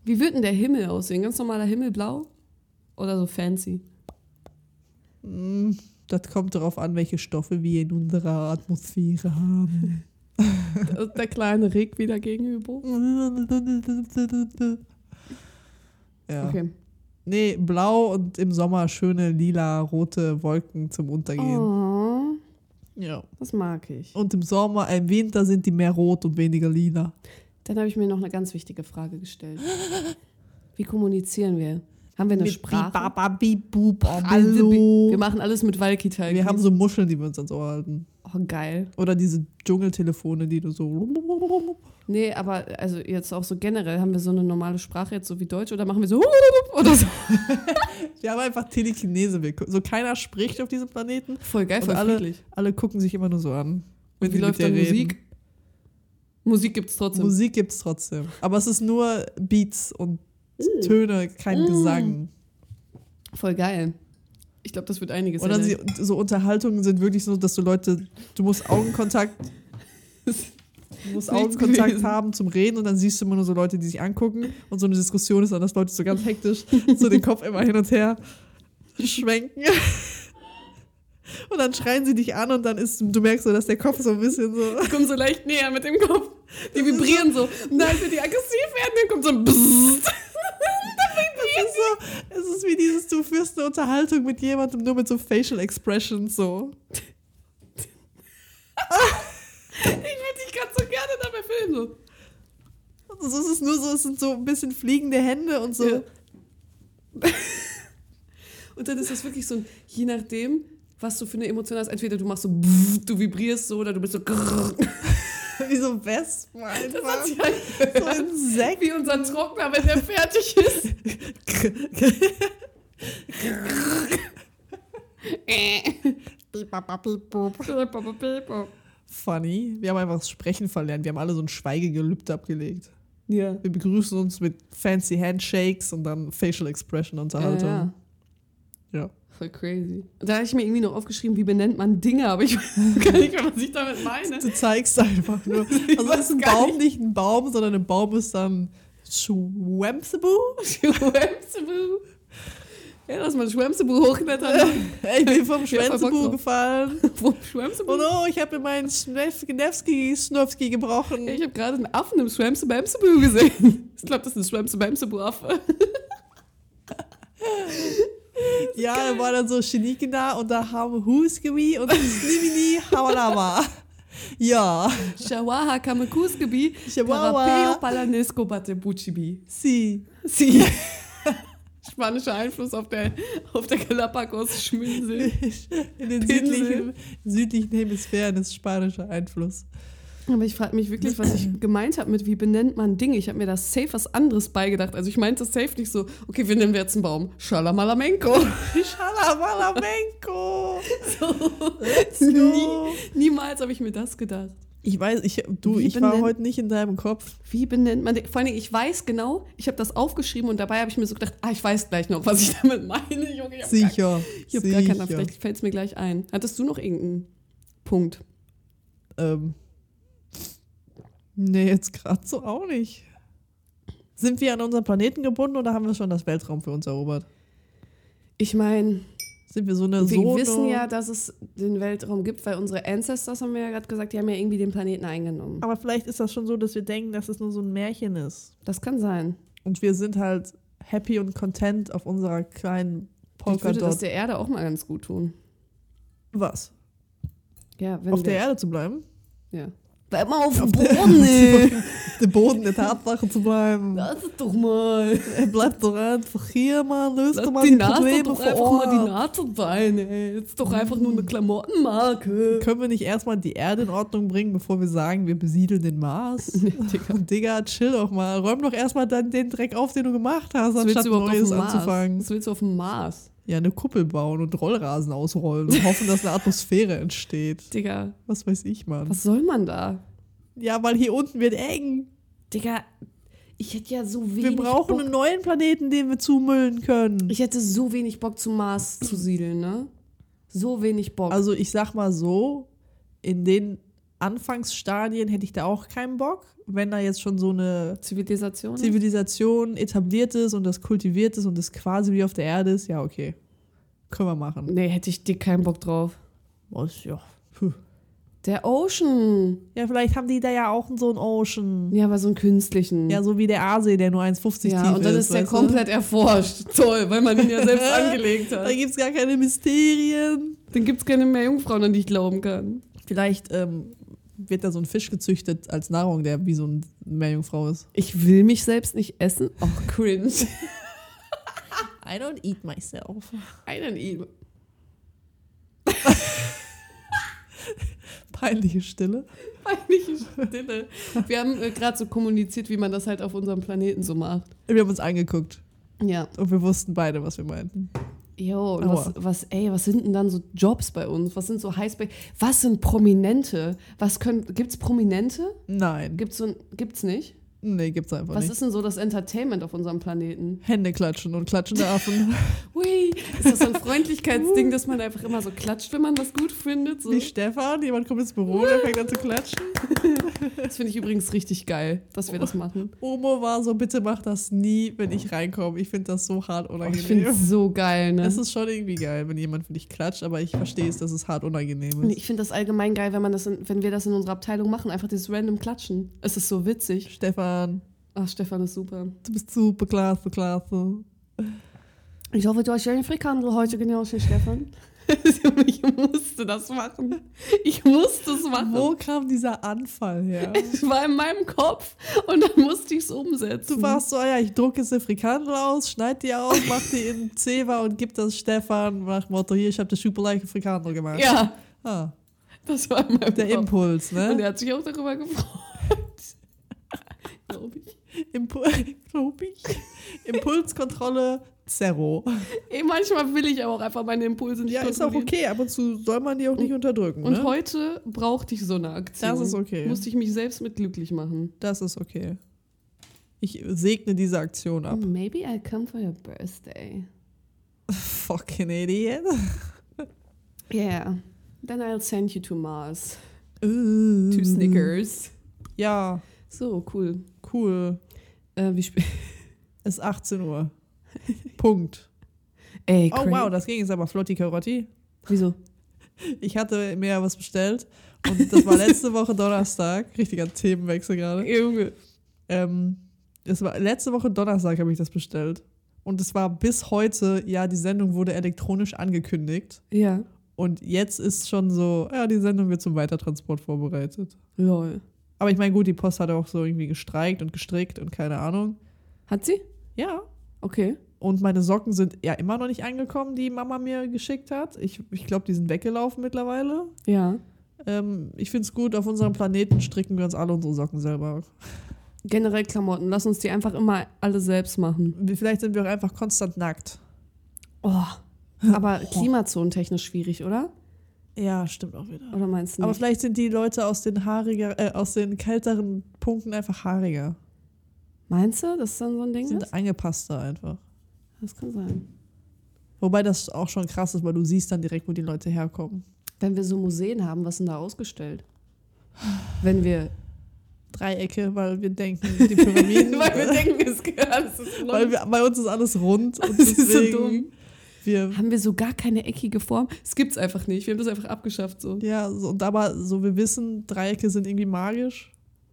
Wie wird denn der Himmel aussehen? Ganz normaler Himmelblau? Oder so fancy? Mm, Das kommt darauf an, welche Stoffe wir in unserer Atmosphäre haben. [LAUGHS] Der kleine Rick wieder gegenüber. Ja. Okay. Nee, blau und im Sommer schöne lila, rote Wolken zum Untergehen. Oh, Ja. das mag ich. Und im Sommer, äh, im Winter sind die mehr rot und weniger lila. Dann habe ich mir noch eine ganz wichtige Frage gestellt. Wie kommunizieren wir? Haben wir eine Sprache? Baba, bip, bup, Wir hallo. machen alles mit Walkie-Talkie. Wir haben so Muscheln, die wir uns ans Ohr halten. Oh, geil. Oder diese Dschungeltelefone, die du so. Nee, aber also jetzt auch so generell, haben wir so eine normale Sprache jetzt so wie Deutsch oder machen wir so oder so? [LAUGHS] Wir haben einfach Telekinese. So keiner spricht auf diesem Planeten. Voll geil, voll alle, friedlich. alle gucken sich immer nur so an. Und wie läuft dann reden. Musik? Musik gibt's trotzdem. Musik gibt's trotzdem. Aber es ist nur Beats und Uh. Töne, kein Gesang. Voll geil. Ich glaube, das wird einiges. Oder sie, so Unterhaltungen sind wirklich so, dass du Leute, du musst Augenkontakt, [LAUGHS] du musst Augenkontakt gewesen. haben zum Reden und dann siehst du immer nur so Leute, die sich angucken und so eine Diskussion ist dann, dass Leute so ganz hektisch [LAUGHS] so den Kopf immer hin und her schwenken. [LAUGHS] Und dann schreien sie dich an und dann ist, du merkst so, dass der Kopf so ein bisschen so. Die kommen so leicht näher mit dem Kopf. Die vibrieren so. Dann, wenn die aggressiv werden, dann kommt so ein Bzzzt. Es [LAUGHS] ist, so, es ist wie dieses, du führst eine Unterhaltung mit jemandem nur mit so Facial Expressions so. Filmen. So. Also es ist nur so, es sind so ein bisschen fliegende Hände und so. Ja. [LAUGHS] Und dann ist das wirklich so, ein, je nachdem, was du für eine Emotion hast, entweder du machst so, du vibrierst so oder du bist so. [LAUGHS] Wie so Wespen das hat einfach. sich halt So Insekt. wie unser Trockner, wenn der fertig ist. [LAUGHS] Funny. Wir haben einfach das Sprechen verlernt. Wir haben alle so ein Schweigegelübde abgelegt. Ja. Wir begrüßen uns mit fancy Handshakes und dann Facial Expression Unterhaltung. Ja, Ja. ja. Voll crazy. Und da habe ich mir irgendwie noch aufgeschrieben, wie benennt man Dinge, aber ich [LAUGHS] weiß gar nicht was ich damit meine. Du zeigst einfach [LAUGHS] nur. Also weiß ist ein Baum nicht ein Baum, sondern ein Baum ist dann Schwemsebu. [LAUGHS] Schwemsebu. Ja, lass mal Schwemsebu hochklettern. [LAUGHS] Ich bin vom drauf. gefallen. [LAUGHS] Wo Schwemsebu? Oh no, ich habe mir meinen Schnefski Schnufski gebrochen. Ich habe gerade einen Affen im Schwemsebamsebu gesehen. [LAUGHS] Ich glaube, das ist ein Schwemsebamsebu-Affe. Ja, da war dann so Chiniken da und da haben Husgebi und Snimini Hawalama. Ja, Shawaha Kamakusgebi. Chihuahua. Carapeo Palanesco Batebuchibi. sie. Sie. Spanischer Einfluss auf der, auf der Galapagos-Schminsel. [LAUGHS] In den südlichen, südlichen Hemisphären ist spanischer Einfluss. Aber ich frage mich wirklich, was ich gemeint habe mit, wie benennt man Dinge. Ich habe mir da safe was anderes beigedacht. Also ich meinte safe nicht so, okay, wir jetzt einen Baum? Schalamalamenko. Schalawalamenko. [LAUGHS] [LAUGHS] Let's Nie, niemals habe ich mir das gedacht. Ich weiß, ich, du, Wie ich war benennt- heute nicht in deinem Kopf. Wie benennt man den? Vor allen Dingen, ich weiß genau, ich habe das aufgeschrieben und dabei habe ich mir so gedacht, ah, ich weiß gleich noch, was ich [LAUGHS] damit meine, Junge. Ich habe gar, Sicher. ich hab gar keinen, sicher. vielleicht fällt es mir gleich ein. Hattest du noch irgendeinen Punkt? Ähm, nee, jetzt gerade so auch nicht. Sind wir an unseren Planeten gebunden oder haben wir schon das Weltraum für uns erobert? Ich meine, Sind wir so eine wir Sono? wissen ja, dass es den Weltraum gibt, weil unsere Ancestors haben wir ja gerade gesagt, die haben ja irgendwie den Planeten eingenommen. Aber vielleicht ist das schon so, dass wir denken, dass es nur so ein Märchen ist. Das kann sein. Und wir sind halt happy und content auf unserer kleinen Ich würde das Polkadot. der Erde auch mal ganz gut tun. Was? Ja, wenn Auf wir, der Erde zu bleiben? Ja. Bleib mal auf dem Boden, ey. [LAUGHS] Auf dem Boden der Tatsache zu bleiben. Lass es doch mal. Bleibt doch einfach hier, Mann. Löst Lass doch mal die die Nase Probleme doch einfach mal die Ort. Nase sein, ey. Das ist doch einfach nur eine Klamottenmarke. Können wir nicht erstmal die Erde in Ordnung bringen, bevor wir sagen, wir besiedeln den Mars? [LAUGHS] Digga. Digga, chill doch mal. Räum doch erstmal dann den Dreck auf, den du gemacht hast, anstatt Neues anzufangen. Was willst du auf dem Mars? Ja, eine Kuppel bauen und Rollrasen ausrollen und hoffen, dass eine Atmosphäre entsteht. [LAUGHS] Digga, Was weiß ich, Mann. was soll man da? Ja, weil hier unten wird eng. Digga, ich hätte ja so wenig Wir brauchen Bock. einen neuen Planeten, den wir zumüllen können. Ich hätte so wenig Bock zum Mars zu siedeln, ne? So wenig Bock. Also ich sag mal so, in den Anfangsstadien hätte ich da auch keinen Bock, wenn da jetzt schon so eine Zivilisation? Zivilisation etabliert ist und das kultiviert ist und das quasi wie auf der Erde ist, ja, okay. Können wir machen. nee, hätte ich dick keinen Bock drauf. Was, ja. Puh. Der Ocean. ja, vielleicht haben die da ja auch so einen Ocean. Ja, aber so einen künstlichen. Ja, so wie der Aasee, der nur 1,50 Ja, tief und dann ist. ist der weißt du? komplett erforscht. Toll, weil man ihn ja selbst [LAUGHS] angelegt hat. Da gibt es gar keine Mysterien. Dann gibt es keine mehr Jungfrauen, an die ich glauben kann. Vielleicht ähm, wird da so ein Fisch gezüchtet als Nahrung, der wie so eine Meerjungfrau ist. Ich will mich selbst nicht essen. Oh, cringe. [LAUGHS] I don't eat myself. Einen ihm. [LAUGHS] Peinliche Stille. Peinliche Stille. Wir haben äh, gerade so kommuniziert, wie man das halt auf unserem Planeten so macht. Wir haben uns angeguckt Ja. und wir wussten beide, was wir meinten. Jo, und was, was, ey, was sind denn dann so Jobs bei uns? Was sind so Highspace? Was sind Prominente? Was können, gibt's Prominente? Nein. Gibt's so, gibt's nicht? Nee, gibt's einfach Was nicht. ist denn so das Entertainment auf unserem Planeten? Hände klatschen und klatschende Affen. [LAUGHS] Hui, ist das so ein Freundlichkeitsding, dass man einfach immer so klatscht, wenn man was gut findet? So? Wie Stefan, jemand kommt ins Büro, der fängt an zu klatschen. [LAUGHS] Das finde ich übrigens richtig geil, dass wir das machen. Omo war so, bitte mach das nie, wenn ich reinkomme. Ich finde das so hart Oh, ich finde unangenehm. es so geil, ne? Es ist schon irgendwie geil, wenn jemand für dich klatscht, aber ich verstehe es, dass es hart unangenehm Und ist. ich finde das allgemein geil, wenn, man das in, wenn wir das in unserer Abteilung machen, einfach dieses random Klatschen. Es ist so witzig. Stefan, Ach, Stefan ist super. du bist super klasse, klasse. Ich hoffe, du hast deine Frikandel heute genossen, Stefan. [LAUGHS] ich musste das machen. Ich musste es machen. Wo kam dieser Anfall her? [LAUGHS] Es war in meinem Kopf und dann musste ich es umsetzen. Du warst so, ah ja, ich drucke jetzt eine Frikandel aus, schneid die aus, mach die in [LAUGHS] Zewa und gib das Stefan nach Motto, hier, ich habe das super leichte Frikandel gemacht. Ja, Ah, das war in meinem der Kopf. Impuls, Und ne? er hat sich auch darüber gefreut. Glaube ich. Impul [LAUGHS] glaub ich. Impulskontrolle Zero. Ey, manchmal will ich aber auch einfach meine Impulse nicht Ja, ist auch okay, ab und zu soll man die auch nicht unterdrücken. Und ne? heute brauchte ich so eine Aktion. Das ist okay. Musste ich mich selbst mit glücklich machen. Das ist okay. Ich segne diese Aktion ab. Maybe I'll come for your birthday. [LAUGHS] Fucking idiot. Yeah. Then I'll send you to Mars. Uh. To Snickers. Ja, So, cool. Cool. Äh, wie spät? Es [LAUGHS] ist 18 Uhr. [LAUGHS] Punkt. Ey, Oh wow, das ging jetzt aber flotti Karotti. Wieso? [LAUGHS] Ich hatte mir ja was bestellt und das war letzte Woche Donnerstag. Richtiger Themenwechsel gerade. Junge. Ähm, es war letzte Woche Donnerstag habe ich das bestellt. Und es war bis heute, ja, die Sendung wurde elektronisch angekündigt. Ja. Und jetzt ist schon so, ja, die Sendung wird zum Weitertransport vorbereitet. Lol. Aber ich meine, gut, die Post hat auch so irgendwie gestreikt und gestrickt und keine Ahnung. Hat sie? Ja. Okay. Und meine Socken sind ja immer noch nicht angekommen, die Mama mir geschickt hat. Ich, ich glaube, die sind weggelaufen mittlerweile. Ja. Ähm, ich finde es gut, auf unserem Planeten stricken wir uns alle unsere Socken selber. Generell Klamotten. Lass uns die einfach immer alle selbst machen. Vielleicht sind wir auch einfach konstant nackt. Oh. Aber klimazonentechnisch schwierig, oder? Ja, stimmt auch wieder. Oder meinst du Aber nicht? vielleicht sind die Leute aus den haariger, äh, aus den kälteren Punkten einfach haariger. Meinst du, dass dann so ein Ding Sind ist? angepasster einfach. Das kann sein. Wobei das auch schon krass ist, weil du siehst dann direkt, wo die Leute herkommen. Wenn wir so Museen haben, was denn da ausgestellt? Wenn wir. Dreiecke, weil wir denken, die Pyramiden. [LAUGHS] Weil wir denken, es gehört. Das ist weil wir, bei uns ist alles rund und [LAUGHS] Das ist so deswegen dumm. Wir Haben wir so gar keine eckige Form? Es gibt's einfach nicht. Wir haben das einfach abgeschafft so. ja so, und aber so wir wissen, Dreiecke sind irgendwie magisch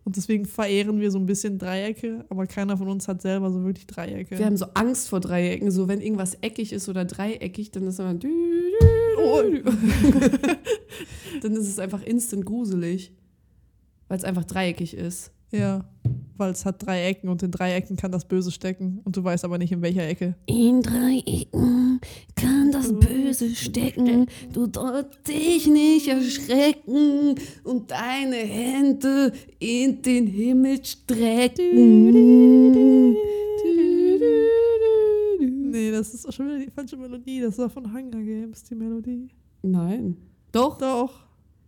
und deswegen verehren wir so ein bisschen Dreiecke, aber keiner von uns hat selber so wirklich Dreiecke. Wir haben so Angst vor Dreiecken. So, wenn irgendwas eckig ist oder dreieckig, dann ist immer. Dü, dü. [LAUGHS] dann ist es einfach instant gruselig. Weil es einfach dreieckig ist. Ja, weil es hat drei Ecken und in drei Ecken kann das Böse stecken und du weißt aber nicht in welcher Ecke. In drei Ecken kann das Böse stecken. Du sollst dich nicht erschrecken und deine Hände in den Himmel strecken. Nee, das ist auch schon wieder die falsche Melodie. Das war von Hunger Games, die Melodie. Nein. Doch. Doch.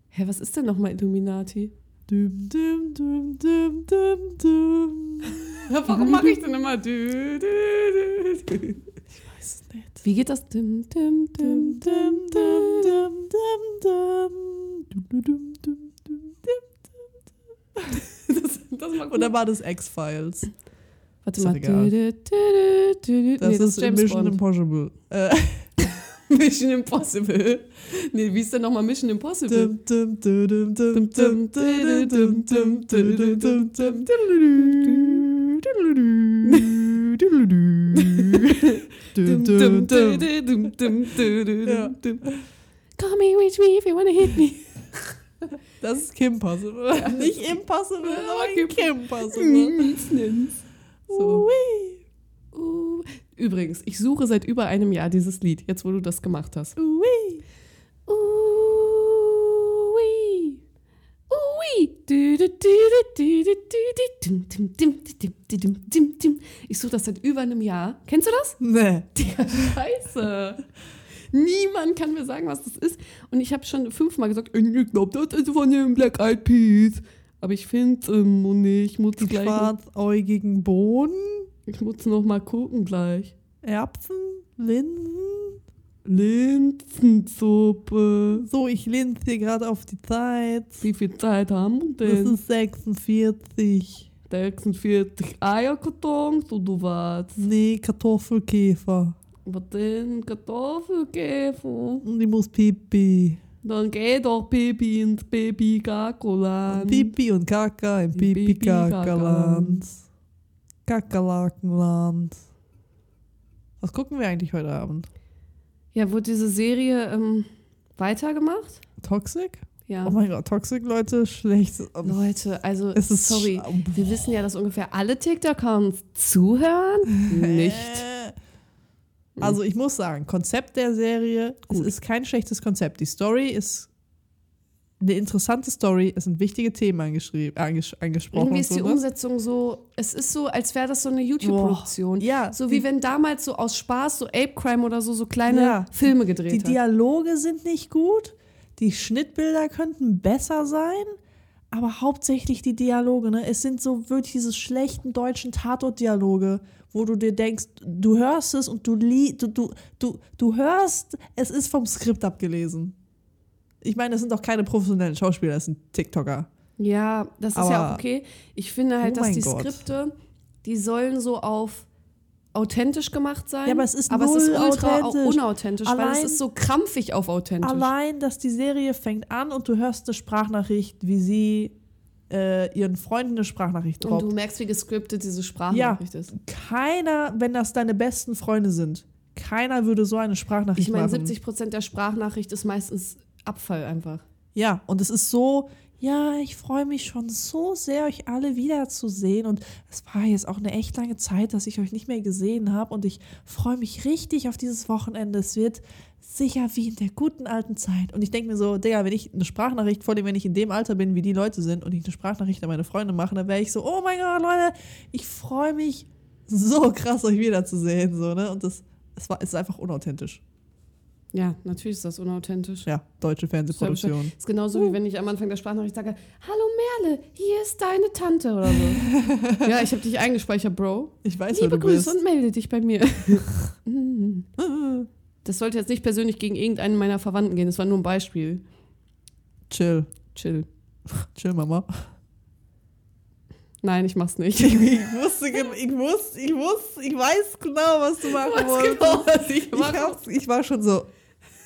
Hä, was ist denn nochmal Illuminati? Dum, dum, dum, dum, dum, dum. Warum mache ich denn immer dü, dü, dü, dü? Ich weiß es nicht. Wie geht das? Dum, dum, dum, dum. Dum, dum, dum, dum, dum, dum. Das, das mag Oder war das X-Files? Warte Ist mal. doch egal. Dü, dü, dü, dü, dü. Das Nee, ist James Mission Bond. Impossible. Äh, Mission Impossible. Nee, wie ist denn nochmal Mission Impossible? ja. Call me, reach me if you wanna hit me. Das ist Kim Possible. Ja. Nicht Impossible, aber Kim Possible. so. Ui. Uh. Übrigens, ich suche seit über einem Jahr dieses Lied, jetzt wo du das gemacht hast. Ui. Ui. Ui. Ich suche das seit über einem Jahr. Kennst du das? Nee. Ja, scheiße. Niemand kann mir sagen, was das ist. Und ich habe schon fünfmal gesagt, äh, ich glaube, das ist von dem Black Eyed Peas. Aber ich finde ähm, nicht. ich. Schwarzäugigen Boden? Ich muss noch mal gucken gleich. Erbsen, Linsen. Linsensuppe. So, ich linse hier gerade auf die Zeit. Wie viel Zeit haben wir Das denn? ist 46. 46 Eierkartons oder was? Nee, Kartoffelkäfer. Was denn? Kartoffelkäfer? Und ich muss Pipi. Dann geh doch Baby ins Baby-Gakoland. Pipi und Kaka im Pipi, Pipi-Kakaland. Kakerlakenland. Was gucken wir eigentlich heute Abend? Ja, wurde diese Serie ähm, weitergemacht? Toxic? Ja. Oh mein Gott, Toxic, Leute, schlecht. Leute, also Es ist sorry, sch- wir wissen ja, dass ungefähr alle TikToker uns zuhören. Nicht. Also ich muss sagen, Konzept der Serie, es Gut. ist kein schlechtes Konzept. Die Story ist eine interessante Story, es sind wichtige Themen angeschrieben, anges angesprochen. Irgendwie ist die ne? Umsetzung so, es ist so, als wäre das so eine YouTube-Produktion. Ja, So die- wie wenn damals so aus Spaß so Ape Crime oder so so kleine Ja. Filme gedreht Die hat. Dialoge sind nicht gut, die Schnittbilder könnten besser sein, aber hauptsächlich die Dialoge. Ne? Es sind so wirklich diese schlechten deutschen Tatort-Dialoge, wo du dir denkst, du hörst es und du, lie du, du, du, du hörst, es ist vom Skript abgelesen. Ich meine, es sind doch keine professionellen Schauspieler, es sind TikToker. Ja, das ist ja Aber- auch okay. Ich finde halt, Oh dass mein die Gott. Skripte, die sollen so auf authentisch gemacht sein. Ja, aber es ist aber es ist ultra authentisch. unauthentisch, weil es Allein- ist so krampfig auf authentisch. Allein, dass die Serie fängt an und du hörst eine Sprachnachricht, wie sie äh, ihren Freunden eine Sprachnachricht Und droppt. du merkst, wie gescriptet diese Sprachnachricht ist. keiner, wenn das deine besten Freunde sind, keiner würde so eine Sprachnachricht Ich meine, machen. 70 Prozent der Sprachnachricht ist meistens Abfall einfach. Ja, und es ist so, ja, ich freue mich schon so sehr, euch alle wiederzusehen. Und es war jetzt auch eine echt lange Zeit, dass ich euch nicht mehr gesehen habe. Und ich freue mich richtig auf dieses Wochenende. Es wird sicher wie in der guten alten Zeit. Und ich denke mir so, Digga, wenn ich eine Sprachnachricht, vor allem wenn ich in dem Alter bin, wie die Leute sind, und ich eine Sprachnachricht an meine Freunde mache, dann wäre ich so, oh mein Gott, Leute, ich freue mich so krass, euch wiederzusehen. So, ne? Und das, es, war, es ist einfach unauthentisch. Ja, natürlich ist das unauthentisch. Ja, deutsche Fernsehproduktion. ist genauso wie wenn ich am Anfang der Sprachnachricht sage, hallo Merle, hier ist deine Tante oder so. [LAUGHS] ja, ich habe dich eingespeichert, Bro. Ich weiß, Liebe du bist. Grüße und melde dich bei mir. [LAUGHS] [LAUGHS] das sollte jetzt nicht persönlich gegen irgendeinen meiner Verwandten gehen, das war nur ein Beispiel. Chill. Chill. Chill, Mama. Nein, ich mach's nicht. Ich, wusste, ich wusste, ich wusste, ich weiß genau, was du machen wolltest. genau, was ich Ich, ich war schon so,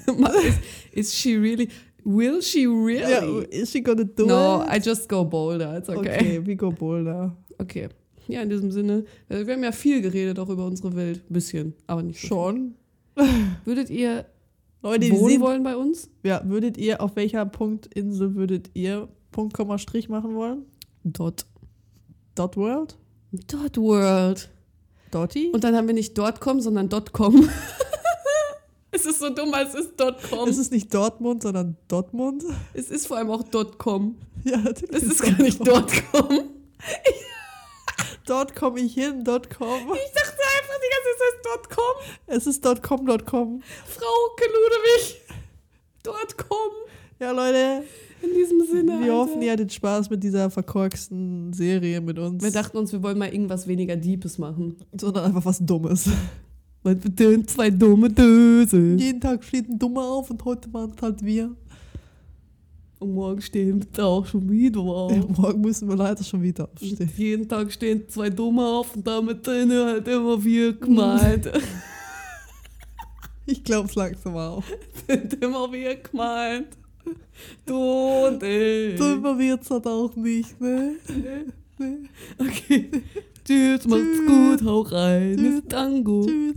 [LAUGHS] is, is she really? Will she really? ja, is she gonna do no, it? I just go bolder. It's okay. Okay, we go boulder. Okay. Ja, in diesem Sinne, äh, wir haben ja viel geredet auch über unsere Welt. Ein bisschen, aber nicht so Schon? viel. Würdet ihr [LAUGHS] Leute, wohnen sehen, wollen bei uns? ja, würdet ihr, auf welcher Punktinsel würdet ihr Punkt, Komma, Strich machen wollen? Dot. Dot World? Dot World. Dotty? Und dann haben wir nicht .com, sondern .com. [LAUGHS] es ist so dumm, als es ist .com. es ist nicht Dortmund, sondern Dortmund. Es ist vor allem auch .com. Ja, natürlich. Es ist gar nicht .com. [LAUGHS] Dort komme ich hin, dort com. Ich dachte einfach die ganze Zeit, es ist .com. Es ist dort com, dort com. Frau Ludewig. .com. Ja, Leute, In diesem Sinne. wir Alter. hoffen, ihr hattet Spaß mit dieser verkorksten Serie mit uns. Wir dachten uns, wir wollen mal irgendwas weniger Deepes machen. sondern einfach was Dummes. Weil wir sind zwei dumme Döse. Jeden Tag steht ein Dummer auf und heute waren es halt wir. Und morgen stehen wir auch schon wieder auf. Ja, morgen müssen wir leider schon wieder aufstehen. Jeden Tag stehen zwei Dumme auf und damit sind halt immer wir gemeint. [LAUGHS] Ich glaube es langsam auch. [LAUGHS] sind immer wir gemeint. Du und ich. Dummer wird's halt auch nicht, ne? [LAUGHS] Okay. Tschüss, macht's gut, hau rein. Tschüss. Ist Tango. Tschüss.